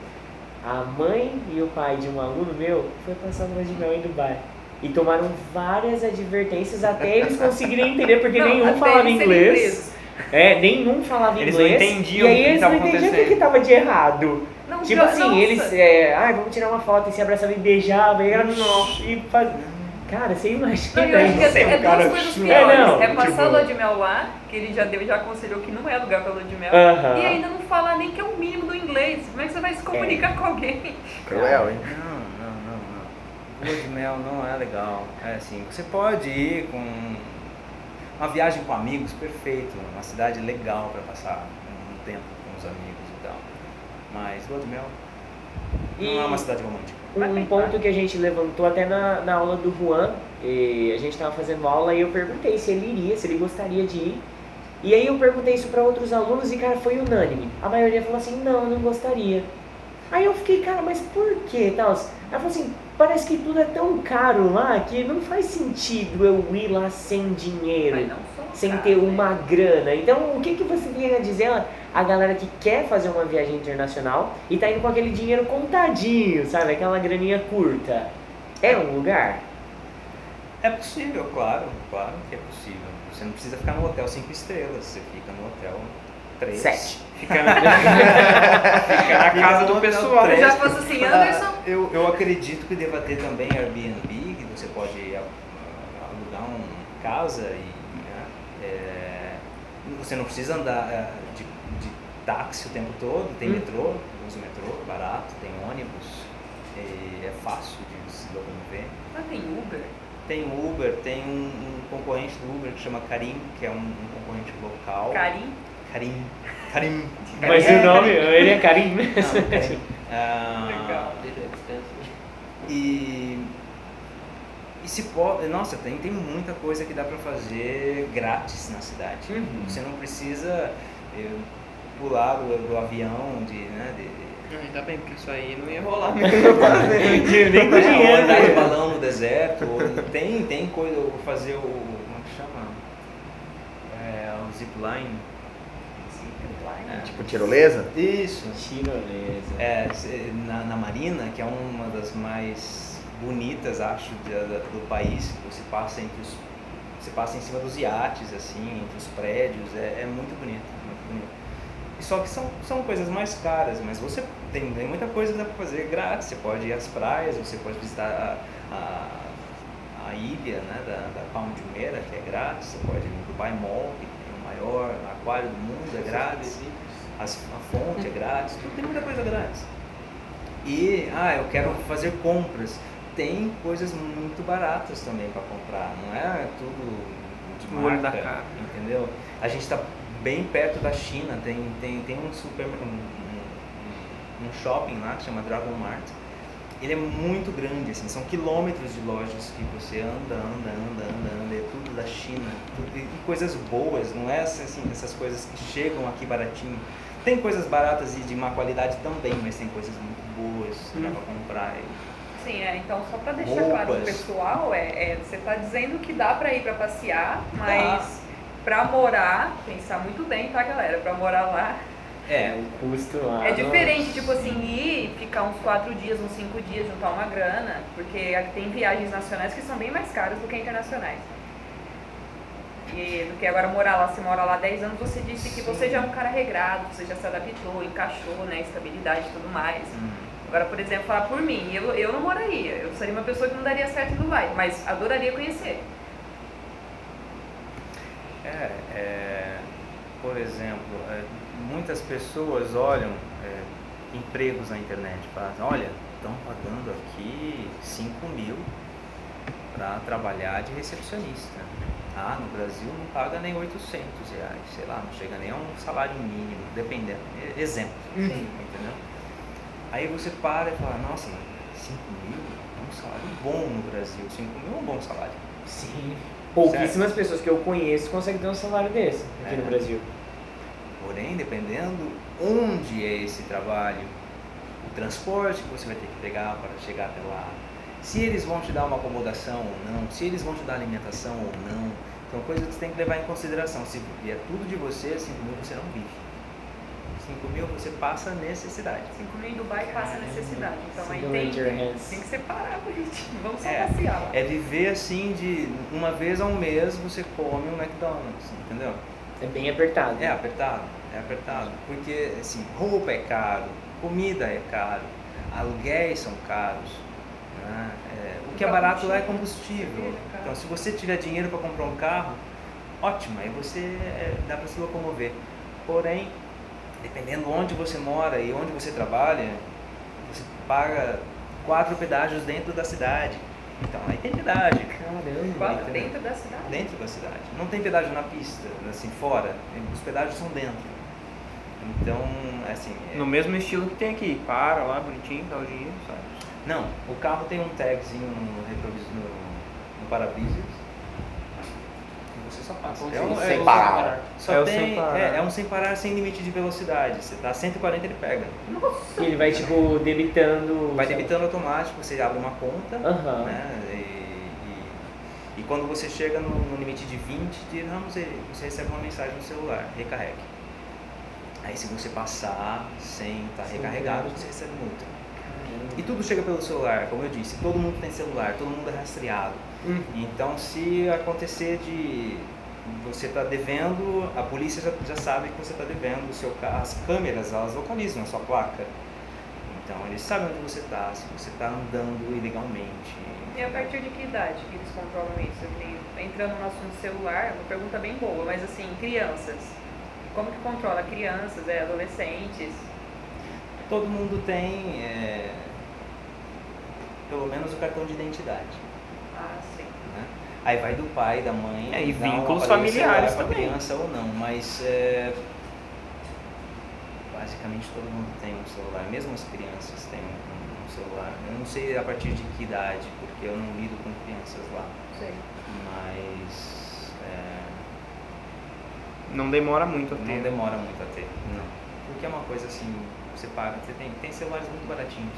A mãe e o pai de um aluno meu foi passar lua de mel em Dubai. E tomaram várias advertências até eles conseguirem entender, porque Não, nenhum falava eles inglês. É, nenhum falava Eles não inglês. entendiam e aí o que eles não entendiam o que, acontecendo. que tava de errado. Não, Tipo já- assim, nossa. eles, é, ai, vamos tirar uma foto e se abraçava e beijava, e era e faz... Cara, você imagina Não, eu acho que isso? é, é duas coisas piores. É, não, É, passar tipo- a lua de mel lá, que ele já deu, já aconselhou que não é lugar pra lua de mel. Aham. E ainda não falar nem que é o mínimo do inglês. Como é que você vai se comunicar com alguém? Cruel, hein? Não, não, não, não. Lua de mel não é legal. É assim, você pode ir com uma viagem com amigos, perfeito. Uma cidade legal para passar um tempo com os amigos e tal. Mas lua de mel E- não é uma cidade romântica. Um, ponto que a gente levantou até na, na aula do Juan, e a gente estava fazendo aula e eu perguntei se ele iria, se ele gostaria de ir. E aí eu perguntei isso para outros alunos e, cara, foi unânime. A maioria falou assim, não, não gostaria. Aí eu fiquei, cara, mas por quê? Aí falou assim, parece que tudo é tão caro lá que não faz sentido eu ir lá sem dinheiro. Sem ter né? uma grana. Então, o que, que você vinha a dizer a, a galera que quer fazer uma viagem internacional e tá indo com aquele dinheiro contadinho, sabe? Aquela graninha curta. É um lugar? É possível, claro, claro que é possível. Você não precisa ficar no hotel cinco estrelas, você fica no hotel três. Sete. Fica na, fica na casa do pessoal. três. Já fosse assim, Anderson. Ah, eu, eu acredito que deva ter também Airbnb, que você pode alugar uma casa e né, é, você não precisa andar ah, de, de táxi o tempo todo, tem Hum. metrô, usa metrô, barato, tem ônibus, e é fácil de se locomover. Mas tem Uber? Tem Uber, tem um, um concorrente do Uber que chama Karim, que é um, um concorrente local. Carim? Karim. Karim. Mas É, o nome, ele é Karim Não, mesmo. Karim. Ah, Legal. E, e se pode, nossa, tem, tem muita coisa que dá pra fazer grátis na cidade. Uhum. Você não precisa eh, pular do, do avião, de, né, de, Ah, Ainda bem, porque isso aí não ia rolar. Nem com É, dinheiro. andar de balão no deserto, tem, tem coisa, ou fazer o. Como é que chama? É, o zipline. É. Tipo tirolesa? Isso. Tirolesa. É, na, na Marina, que é uma das mais bonitas, acho, de- da- do país, que você passa entre os. Você passa em cima dos iates, assim, entre os prédios, é, é muito bonito, muito bonito. Só que são, são coisas mais caras, mas você tem, tem muita coisa pra fazer grátis. Você pode ir às praias, você pode visitar a, a, a ilha né, da, da Palma de Jumeira, que é grátis, você pode ir no Dubai Mall, que maior aquário do mundo, é grátis. As- a fonte é grátis, tudo tem muita coisa grátis. E, ah, eu quero fazer compras. Tem coisas muito baratas também para comprar, não é tudo de olho da marca, cara. entendeu? A gente está bem perto da China, tem, tem, tem um super um, um- um shopping lá que chama Dragon Mart. Ele é muito grande, assim, são quilômetros de lojas que você anda, anda, anda, anda, anda, é tudo da China, tudo- e coisas boas, não é assim, essas coisas que chegam aqui baratinho. Tem coisas baratas e de má qualidade também, mas tem coisas muito boas que dá Hum. pra comprar. E- Sim, é, então só pra deixar claro pro Roupas. pessoal, é, é, você tá dizendo que dá pra ir pra passear, mas pra morar, pensar muito bem, tá galera? Pra morar lá É, O custo lá. é diferente, tipo assim, ir, ficar uns quatro dias, uns cinco dias, juntar uma grana, porque tem viagens nacionais que são bem mais caras do que internacionais. E do que agora morar lá, você mora lá 10 anos, você disse que você já é um cara regrado, você já se adaptou, encaixou, né, estabilidade e tudo mais. hum, Agora, por exemplo, falar por mim, eu, eu não moraria, eu seria uma pessoa que não daria certo em Dubai, mas adoraria conhecer. É, é, por exemplo, é, muitas pessoas olham é, empregos na internet e falam, olha, estão pagando aqui 5 mil para trabalhar de recepcionista. Ah, no Brasil não paga nem 800 reais, sei lá, não chega nem a um salário mínimo, dependendo. Exemplo, Uhum. entendeu? Aí você para e fala, nossa, mas 5 mil é um salário bom no Brasil, 5 mil é um bom salário. Sim. Pouquíssimas pessoas que eu conheço conseguem ter um salário desse aqui É. no Brasil. Porém, dependendo onde é esse trabalho, o transporte que você vai ter que pegar para chegar até lá, se eles vão te dar uma acomodação ou não, se eles vão te dar alimentação ou não, são coisas que você tem que levar em consideração. Se vier tudo de você, 5 mil você não vive. 5 mil você passa necessidade. 5 mil em Dubai passa Caramba. necessidade, então aí tem, tem que separar bonitinho, vamos só É, passear. É viver assim de uma vez ao mês você come um McDonald's, entendeu? É bem apertado. É apertado, é apertado. Porque, assim, roupa é caro, comida é caro, aluguéis são caros. né? É, o que é barato lá é combustível. Então, se você tiver dinheiro para comprar um carro, ótimo, aí você é, dá para se locomover. Porém, dependendo onde você mora e onde você trabalha, você paga quatro pedágios dentro da cidade. Então, aí tem pedágio. Caramba. Quatro entendeu? dentro da cidade. Dentro da cidade. Não tem pedágio na pista, assim, fora. Os pedágios são dentro. Então, assim. é- No mesmo estilo que tem aqui. Para lá, bonitinho, dá o dinheiro, sabe? Não, o carro tem um tagzinho no retrovisor, no, no para-brisas. Só passa. É um, Sem é, parar. Só É tem, sem parar. É, é um sem parar, sem limite de velocidade. Você tá a 140 ele pega. E ele vai, tipo, debitando. Vai debitando automático, você abre uma conta. Aham. né, e, e, e quando você chega no, no limite de 20 dirhams, ele- você recebe uma mensagem no celular, recarregue. Aí se você passar sem estar Sem recarregado, você recebe multa. E tudo chega pelo celular, como eu disse, todo mundo tem celular, todo mundo é rastreado. Hum. Então se acontecer de você estar devendo, a polícia já, já sabe que você está devendo o seu carro, as câmeras elas localizam a sua placa. Então eles sabem onde você está, se você está andando ilegalmente. E a partir de que idade que eles controlam isso? Entrando no assunto celular, é uma pergunta bem boa, mas assim, crianças. Como que controla crianças, é, adolescentes? todo mundo tem é, pelo menos o cartão de identidade. Ah, sim. né? Aí vai do pai, da mãe, É, e vínculos familiares também. criança ou não, mas é, basicamente todo mundo tem um celular, mesmo as crianças têm um, um celular. Eu não sei a partir de que idade, porque eu não lido com crianças lá, Sim. mas é, Não demora muito a não ter. demora muito a ter, não. Porque é uma coisa assim, você paga, você tem, tem celulares muito baratinhos,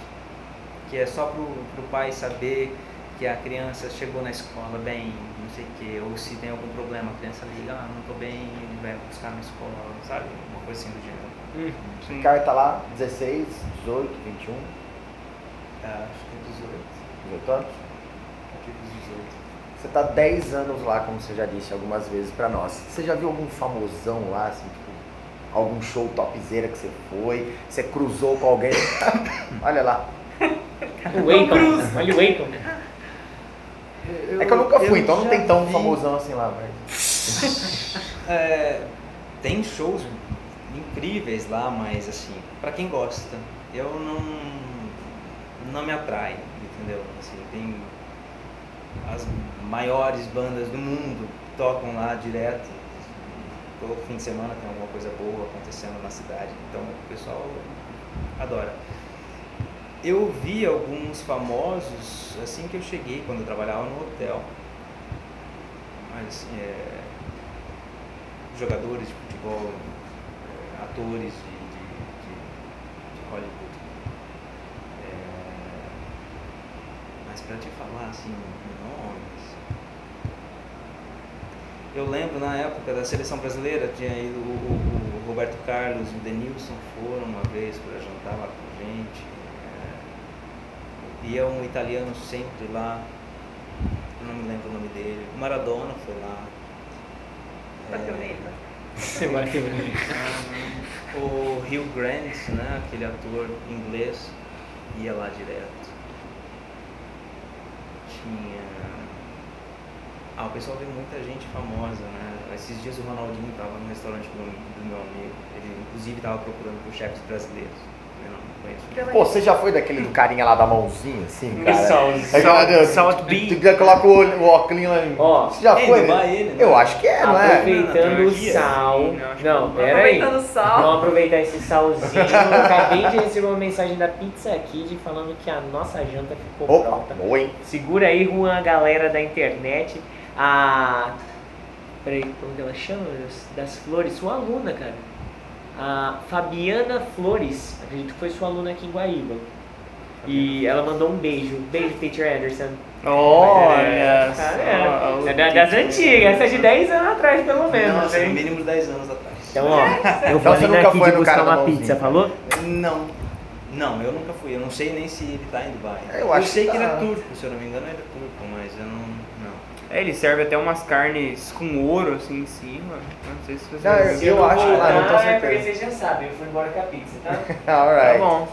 que é só pro, pro pai saber que a criança chegou na escola bem, não sei o quê, ou se tem algum problema, a criança liga, ah, não tô bem, ele vai buscar na escola, sabe? Uma coisa assim do gênero. Sim. Carta lá, 16, 18, 21, Ah, acho que é 18, 18 anos. a partir dos 18. Você tá 10 anos lá, como você já disse algumas vezes pra nós. Você já viu algum famosão lá, assim, tipo, algum show topzera que você foi? Você cruzou com alguém? Olha lá. O Wacom. Olha o Wacom. É que eu nunca fui, então não tem tão vi- famosão assim lá, mas. É, tem shows incríveis lá, mas assim, pra quem gosta, eu não não me atrai, entendeu? Assim, tem as maiores bandas do mundo tocam lá direto. Todo fim de semana tem alguma coisa boa acontecendo na cidade, então o pessoal adora. Eu vi alguns famosos assim que eu cheguei quando eu trabalhava no hotel. Mas assim, é, jogadores de futebol, eh, atores de, de, de, de Hollywood. Eh, mas para te falar assim, nomes. Eu lembro na época da seleção brasileira, tinha ido o, o- o Roberto Carlos e o Denilson foram uma vez para jantar lá com a gente. Eh, ia um italiano sempre lá, eu não me lembro o nome dele. O Maradona foi lá. Bateu nele. Você bateu nele. o Hugh Grant, né, aquele ator inglês, ia lá direto. Tinha. Ah, o pessoal vê muita gente famosa, né? Esses dias o Ronaldinho estava no restaurante do, do meu amigo. Ele inclusive estava procurando por chefes brasileiros. Eu não conheço. Pô, você já foi daquele do carinha lá da mãozinha, assim, cara? Salt- Aquela- Salt tu- coloca o, o óculos lá em... Ó, Você já é foi? Né? Eu acho que é, não é? Aproveitando o sal. Não, não. pera aí. Aproveitando o sal. Vamos aproveitar esse salzinho. Acabei de receber uma mensagem da Pizza Kid falando que a nossa janta ficou Opa, pronta. Segura aí, Juan, a galera da internet. A. Peraí, como que ela chama? Das- Das Flores, sua aluna, cara. A Fabiana Flores, acredito que foi sua aluna aqui em Guaíba. E ela mandou um beijo. Beijo, Teacher Anderson. Olha o É da- das teacher. antigas, essa é de 10 anos atrás, pelo menos. Nossa, no hein? mínimo de 10 anos atrás. Então, ó, eu Então vou foi Kid no buscar uma pizza, falou? Não. Não, eu nunca fui. Eu não sei nem se ele tá em Dubai. Eu acho sei que que ele tá. é turco, se eu não me engano ele é turco, mas eu não. Não. É, ele serve até umas carnes com ouro assim em cima. Não sei se você Não, eu- eu, acho não lá, não tenho voltar, é certeza. porque vocês já sabem, eu fui embora com a pizza, tá? Tá Alright. bom.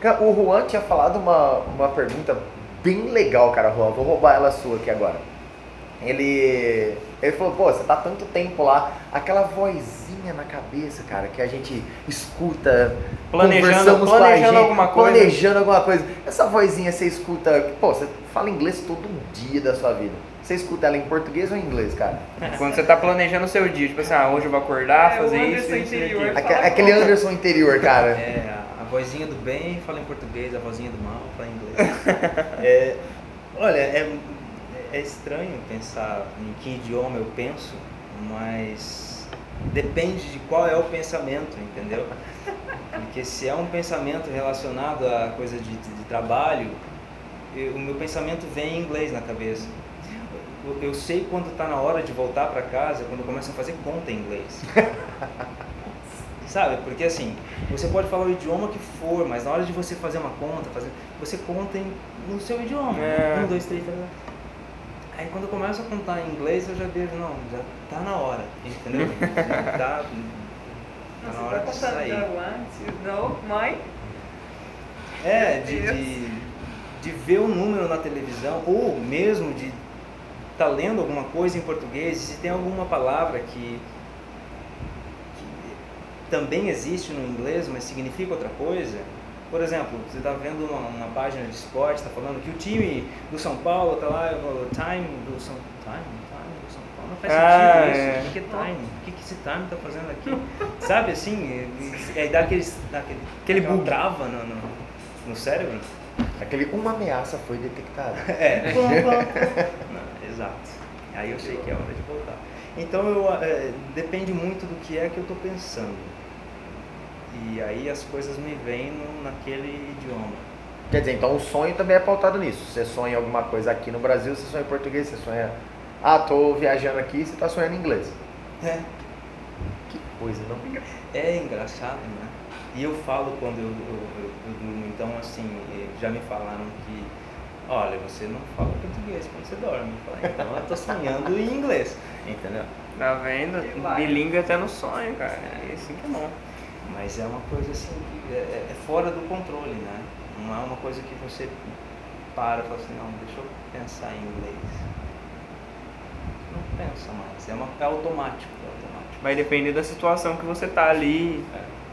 Cara, O Juan tinha falado uma, uma pergunta bem legal, cara, Juan. Vou roubar ela sua aqui agora. Ele, ele falou, pô, você tá tanto tempo lá, aquela vozinha na cabeça, cara, que a gente escuta, Planejando- conversamos com a planejando gente, alguma coisa. planejando alguma coisa. Essa vozinha você escuta, pô, você fala inglês todo dia da sua vida. Você escuta ela em português ou em inglês, cara? Quando você tá planejando o seu dia, tipo assim, ah, hoje eu vou acordar, É, fazer o isso, Anderson isso interior. aquilo. Aque- Aquele Anderson interior, cara. É, a, vozinha do bem fala em português, a vozinha do mal fala em inglês. É, olha, é, é estranho pensar em que idioma eu penso, mas depende de qual é o pensamento, entendeu? Porque se é um pensamento relacionado a coisa de, de trabalho, eu- o meu pensamento vem em inglês na cabeça. Eu, eu sei quando está na hora de voltar para casa, quando eu começo a fazer conta em inglês. Sabe? Porque assim, você pode falar o idioma que for, mas na hora de você fazer uma conta, fazer, você conta em, no seu idioma. É. Um, dois, três, três. Aí quando eu começo a contar em inglês, eu já vejo, não, já tá na hora, entendeu? Já tá, tá na hora tá de sair. no, mãe? É, de, de, de ver o número na televisão, ou mesmo de estar lendo alguma coisa em português, e se tem alguma palavra que, que também existe no inglês, mas significa outra coisa. Por exemplo, você está vendo uma, uma página de esporte, está falando que o time do São Paulo está lá, o time do São Time, time do São Paulo. Não faz Ah, sentido é. isso. O que é time? O que, que esse time está fazendo aqui? Sabe assim? E aí dá, aqueles, dá aquele, Aquele bug. trava no, no, no cérebro. Aquele uma ameaça foi detectada. É. Exato. Aí eu sei que é hora de voltar. Então eu, é, depende muito do que é que eu estou pensando. E aí as coisas me vêm no- naquele idioma. Quer dizer, então o sonho também é pautado nisso. Você sonha alguma coisa aqui no Brasil, você sonha em português, você sonha. Ah, tô viajando aqui, você tá sonhando em inglês. É. Que coisa, não? É engraçado, né? E eu falo quando eu, eu, eu- eu durmo, então assim, eh, já me falaram olha, você não fala português quando você dorme. Então eu tô sonhando em inglês, entendeu? Tá vendo? Bilingue até no sonho, cara. É assim que é bom. Mas é uma coisa assim que é, é- é fora do controle, né? Não é uma coisa que você para e fala assim, não, deixa eu pensar em inglês. Não pensa mais, é, uma, é automático, é automático. Vai depender da situação que você tá ali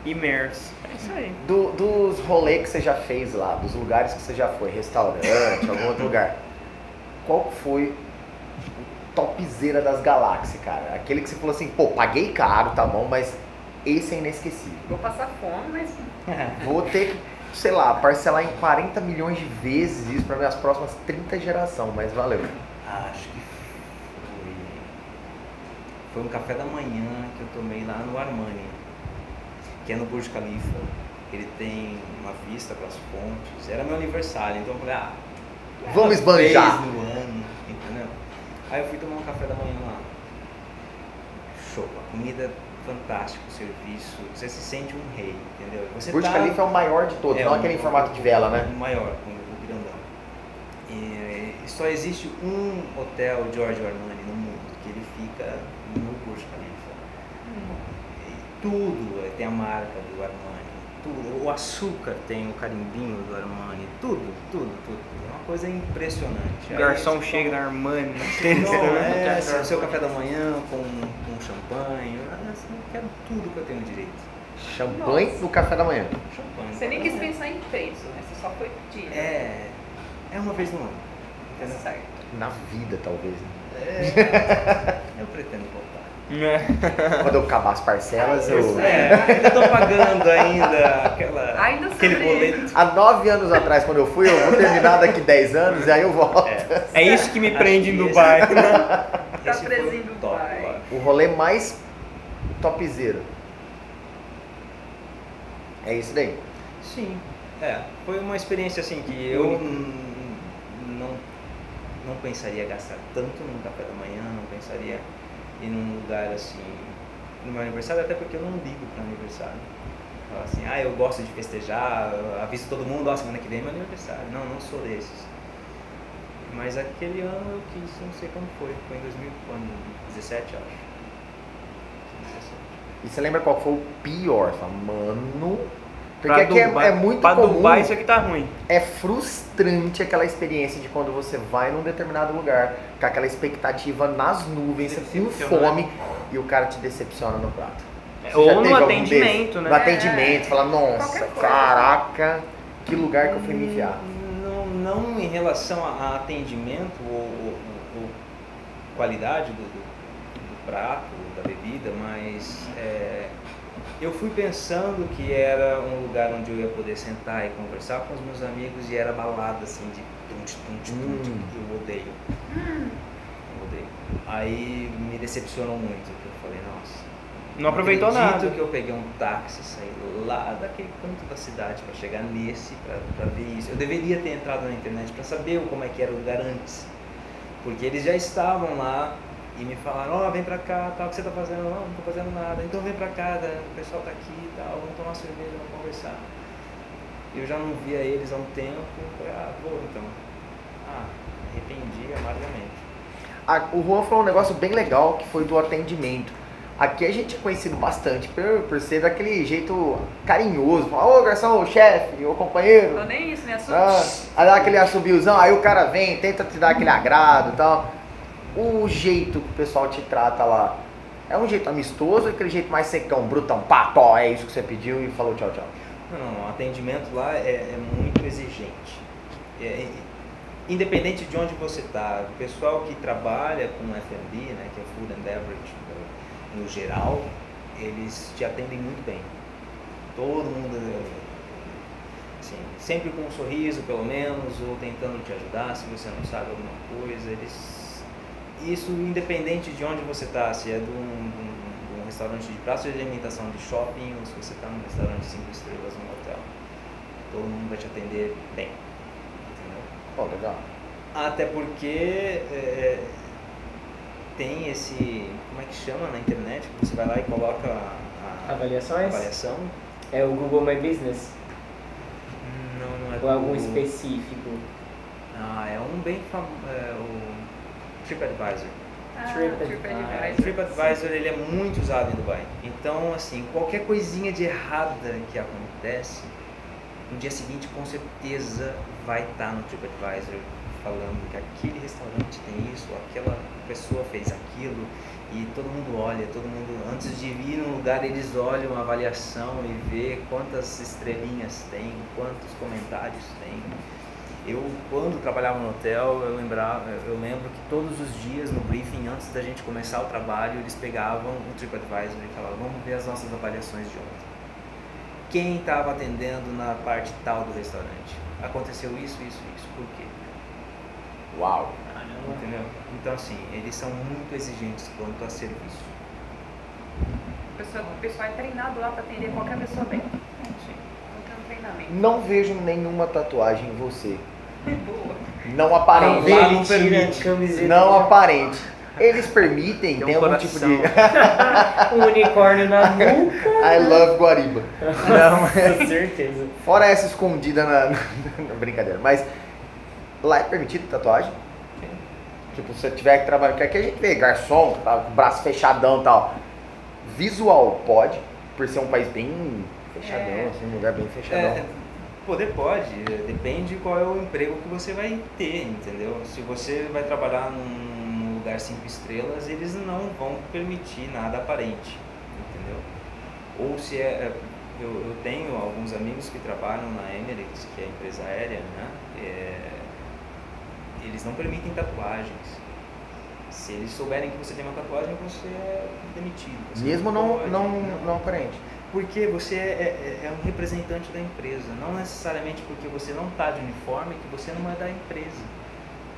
imerso. É isso aí. Do- dos rolês que você já fez lá, dos lugares que você já foi, restaurante, algum outro lugar, qual foi o topzera das galáxias, cara? Aquele que você falou assim, pô, paguei caro, tá bom, mas esse é inesquecível. Vou passar fome, mas Vou ter que, sei lá, parcelar em 40 milhões de vezes isso para minhas próximas 30 gerações, mas valeu. Acho que foi. Foi um café da manhã que eu tomei lá no Armani, que é no Burj Khalifa. Ele tem uma vista para as fontes. Era meu aniversário, então eu falei, ah, Vamos esbanjar. no ano, entendeu? Aí eu fui tomar um café da manhã lá. Show, a comida fantástica, o serviço, você se sente um rei, entendeu? Você Burj tá- Khalifa é o maior de todos, é, não o- aquele em formato de vela, né? O maior, o, o grandão. E, só existe um hotel Giorgio Armani no mundo, que ele fica no Burj Khalifa. E tudo é, tem a marca do Armani, tudo. O açúcar tem o carimbinho do Armani, tudo, tudo, tudo. É uma coisa impressionante. O Aí garçom você chega toma- na Armani. Não, é, seu, seu café da manhã com, com champanhe, eu assim, eu quero tudo que eu tenho direito. Champanhe Nossa. no café da manhã. Champanhe. você nem quis pensar em preço, né? Você só foi pedir. né? É, é uma vez no ano. Tá entendeu? certo. Na vida, talvez. né? É, eu pretendo voltar. Quando eu acabar as parcelas, eu. É, ainda tô pagando ainda aquela, Ainda aquele boleto. Há nove anos atrás, quando eu fui, eu vou terminar daqui 10 anos e aí eu volto. É, É isso que me prende em esse- Dubai. né? Tá esse preso o em top Dubai. O rolê mais topzera. É isso daí. Sim, é, foi uma experiência assim que eu não, não pensaria gastar tanto num café da manhã, não pensaria num lugar assim, no meu aniversário, até porque eu não ligo para aniversário. Falar assim, ah, eu gosto de festejar, aviso todo mundo, ó, semana que vem é meu aniversário. Não, não sou desses. Mas aquele ano eu quis, não sei quando foi, foi em 2017, acho. 2017. E você lembra qual foi o pior? Fala, mano. Porque Pra aqui é, Dubai- é muito pra comum. Dubai isso aqui tá ruim. É frustrante aquela experiência de quando você vai num determinado lugar com aquela expectativa nas nuvens, você com fome e o cara te decepciona no prato. Você Ou já no teve algum atendimento, né? No atendimento, fala, nossa, caraca, que lugar que eu fui me enfiar. Não, não em relação a, a atendimento ou, ou- ou qualidade do, do- do prato, da bebida, mas é, eu fui pensando que era um lugar onde eu ia poder sentar e conversar com os meus amigos e era balada assim de tunte, tunte, tunte, Hum. eu odeio. Eu odeio. Aí me decepcionou muito, porque eu falei, nossa. Não aproveitou acredito nada. que eu peguei um táxi, saí lá daquele canto da cidade para chegar nesse, para ver isso. Eu deveria ter entrado na internet para saber como é que era o lugar antes. Porque eles já estavam lá e me falaram, ó, vem pra cá, tal, o que você tá fazendo? Não, não tô fazendo nada. Então vem pra cá, né, o pessoal tá aqui e tal, vamos tomar uma cerveja, vamos conversar. Eu já não via eles há um tempo, eu falei, ah, vou então. Ah, me arrependi amargamente. Ah, o Juan falou um negócio bem legal que foi do atendimento. Aqui a gente é conhecido bastante por, por ser daquele jeito carinhoso. Fala, ô garçom, ô chefe, ô companheiro. Não, nem isso, né? Assunto. Ah, aí dá aquele assobiozão, aí o cara vem, tenta te dar aquele agrado e tal. O jeito que o pessoal te trata lá É um jeito amistoso, aquele jeito mais secão, brutão, pá, tó, é isso que você pediu e falou tchau, tchau. Não, o atendimento lá é, é muito exigente. É, é- independente de onde você está, o pessoal que trabalha com F&B, né, que é Food and Beverage no, no geral, eles te atendem muito bem. Todo mundo, assim, sempre com um sorriso, pelo menos, ou tentando te ajudar se você não sabe alguma coisa. Eles, isso independente de onde você está, se é de um, de um- de um restaurante de praça de alimentação de shopping ou se você está num restaurante cinco estrelas num hotel. Todo mundo vai te atender bem. Entendeu? Pô, legal. Até porque é, tem esse. Como é que chama na internet? Que você vai lá e coloca a, a Avaliações? avaliação. É o Google My Business? Não, não é Ou algum do- específico? Ah, é um bem famoso. É, o TripAdvisor. Ah, TripAdvisor. TripAdvisor. O TripAdvisor ele é muito usado em Dubai. Então, assim, qualquer coisinha de errada que acontece, no dia seguinte com certeza vai estar no TripAdvisor falando que aquele restaurante tem isso, aquela pessoa fez aquilo e todo mundo olha, todo mundo antes de vir num lugar eles olham a avaliação e vê quantas estrelinhas tem, quantos comentários tem. Eu, quando trabalhava no hotel, eu, lembrava, eu lembro que todos os dias no briefing, antes da gente começar o trabalho, eles pegavam o TripAdvisor e falavam, vamos ver as nossas avaliações de ontem. Quem estava atendendo na parte tal do restaurante? Aconteceu isso, isso, isso. Por quê? Uau. Entendeu? Então, assim, eles são muito exigentes quanto a serviço. O pessoal, o pessoal é treinado lá para atender qualquer pessoa bem. Sim. Não tem um treinamento. Não vejo nenhuma tatuagem em você. Não aparente. Não tira permite. Não aparente. Eles permitem, Tem um algum tipo de. Um unicórnio na nuca. I love Guariba. Não, mas. Com certeza. Fora essa escondida na. na brincadeira. Mas lá é permitido tatuagem? Tipo, se você tiver que trabalhar. Porque aqui a gente vê garçom, tá, com o braço fechadão e tal. Visual pode, por ser um país bem fechadão, É. assim, um lugar bem fechadão. É, poder pode, depende qual é o emprego que você vai ter, entendeu? Se você vai trabalhar num lugar cinco estrelas, eles não vão permitir nada aparente, entendeu? Ou se é, é, eu, eu tenho alguns amigos que trabalham na Emirates, que é a empresa aérea, né? É, eles não permitem tatuagens. Se eles souberem que você tem uma tatuagem, você é demitido. Você Mesmo não, pode, não, não aparente. Porque você é, é- é um representante da empresa, não necessariamente porque você não está de uniforme que você não é da empresa.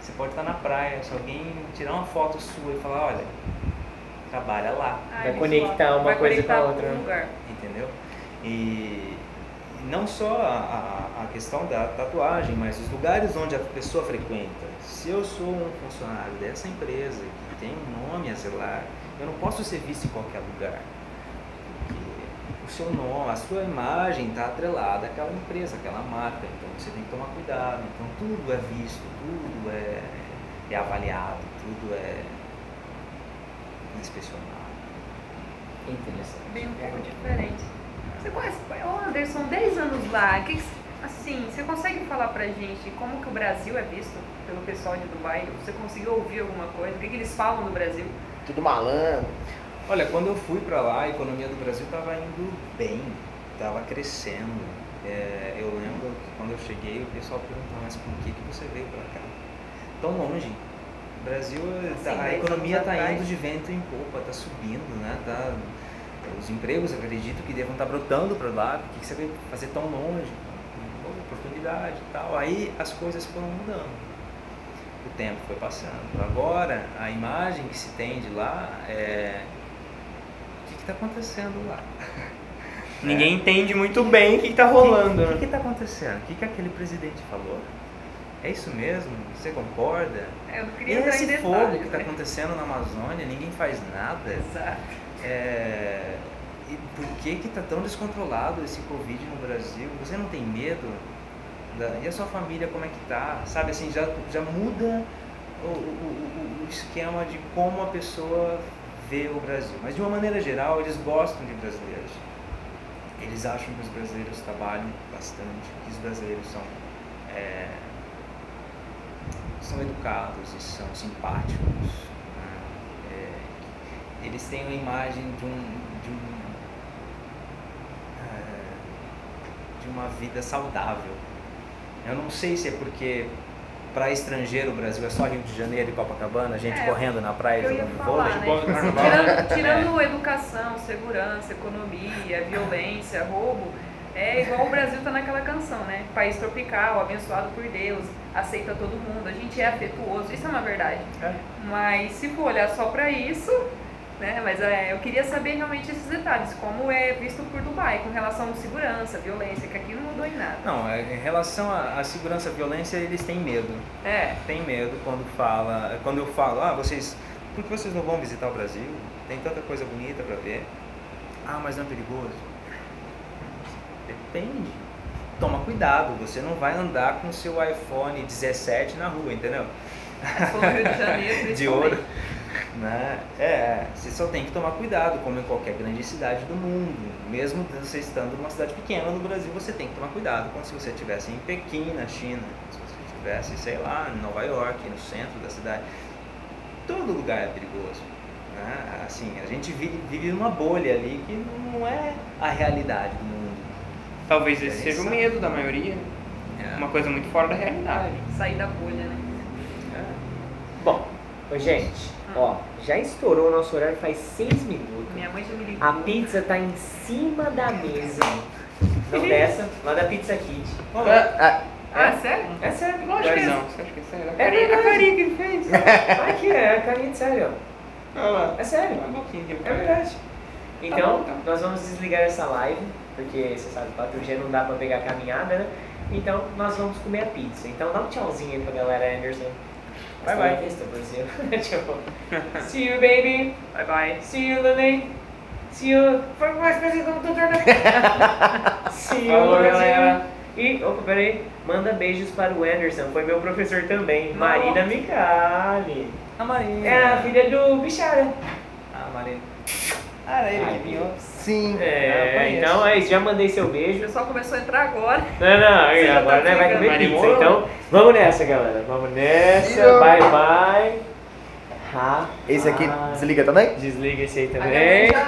Você pode estar na praia, se alguém tirar uma foto sua e falar, olha, trabalha lá, Ah, Vai conectar uma vai coisa conectar com a outra, lugar. entendeu? E não só a, a, a questão da tatuagem, mas os lugares onde a pessoa frequenta. Se eu sou um funcionário dessa empresa que tem um nome a zelar, eu não posso ser visto em qualquer lugar. O seu nome, a sua imagem está atrelada àquela empresa, àquela marca. Então você tem que tomar cuidado. Então tudo é visto, tudo é, é avaliado, tudo é inspecionado. Interessante. Bem um pouco diferente. Você conhece, ô Anderson, 10 anos lá, que que- assim, você consegue falar pra gente como que o Brasil é visto pelo pessoal de Dubai? Você conseguiu ouvir alguma coisa? O que, que eles falam do Brasil? Tudo malandro. Olha, quando eu fui para lá, a economia do Brasil estava indo bem, estava crescendo. É, eu lembro que quando eu cheguei, o pessoal perguntou, mas por que, que você veio para cá? Tão longe. O Brasil, tá- Assim, a dez economia está indo de vento em popa, está subindo, né? Tá, os empregos, acredito que devam estar brotando para lá. Por que, que você veio fazer tão longe? Oportunidade e tal. Aí as coisas foram mudando o tempo foi passando. Agora, a imagem que se tem de lá é. O que está acontecendo lá? Ninguém entende muito bem o que está rolando. O né? que está acontecendo? O que, que aquele presidente falou? É isso mesmo? Você concorda? É, Eu E queria em esse detalhes, fogo que está né? acontecendo na Amazônia, ninguém faz nada. Exato. É, E por que que tá tão descontrolado esse Covid no Brasil? Você não tem medo? Da- E a sua família como é que tá? Sabe assim, já, já muda o, o, o- o esquema de como a pessoa vê o Brasil. Mas de uma maneira geral, eles gostam de brasileiros. Eles acham que os brasileiros trabalham bastante, que os brasileiros são, é, são educados e são simpáticos. né? É, eles têm uma imagem de um, de um eh, de uma vida saudável. Eu não sei se é porque para estrangeiro o Brasil é só Rio de Janeiro e Copacabana, gente É, correndo na praia jogando vôlei. né? tirando, tirando educação, segurança, economia, violência, roubo, é igual o Brasil tá naquela canção, né? País tropical, abençoado por Deus, aceita todo mundo, a gente é afetuoso, isso é uma verdade. É. Mas se for olhar só pra isso, né? Mas é, eu queria saber realmente esses detalhes, como é visto por Dubai, com relação à segurança, violência, que aqui não mudou em nada. Não, é, em relação à segurança e violência, eles têm medo. É, Tem medo quando fala, quando eu falo, ah, vocês, por que vocês não vão visitar o Brasil? Tem tanta coisa bonita para ver. Ah, mas não é perigoso. Depende. Toma cuidado, você não vai andar com seu iPhone 17 na rua, entendeu? de ouro. Né? É, você só tem que tomar cuidado, como em qualquer grande cidade do mundo. Mesmo você estando numa cidade pequena no Brasil, você tem que tomar cuidado, como se você estivesse em Pequim, na China, se você estivesse, sei lá, em Nova York, no centro da cidade. Todo lugar é perigoso. Né? Assim, a gente vive, vive numa bolha ali que não é a realidade do mundo. Talvez esse Eles seja o medo da maioria. É. Uma coisa muito fora da realidade. Sair da bolha, né? É. Bom, gente, ó, já estourou o nosso horário faz seis minutos. Minha mãe já me ligou. A pizza tá em cima da mesa. Não dessa, lá da Pizza Kit. Ah, Ah, sério? É sério, Lógico que é. não. Você acha que é sério? É a carinha que ele fez. Aqui é a carinha de sério, ó. Olha lá. É sério. É verdade. Então, bom, então. nós vamos desligar essa live, porque você sabe, 4G não dá pra pegar a caminhada, né? Então, nós vamos comer a pizza. Então, dá um tchauzinho aí pra galera, Anderson. Bye, bye. vista, Brasil. tipo, see you, baby. Bye bye. See you, Lily. See you. Foi mais coisa como tutor, né? See you, Falou, Brasil. galera. E, opa, peraí. Manda beijos para o Anderson. Foi meu professor também. Nossa. Marina Micali. A Marina. É a filha do Bichara. A Marina. Ah, era ele que vinha. Sim. Ah, É, conheço. então é isso. Já mandei seu O beijo. pessoal começou a entrar agora. Não, não, Você agora tá né, vai comer pizza. Então, vamos nessa, galera. Vamos nessa. Eu- Bye, bye. Ha, Esse aqui desliga também? Desliga esse aí também.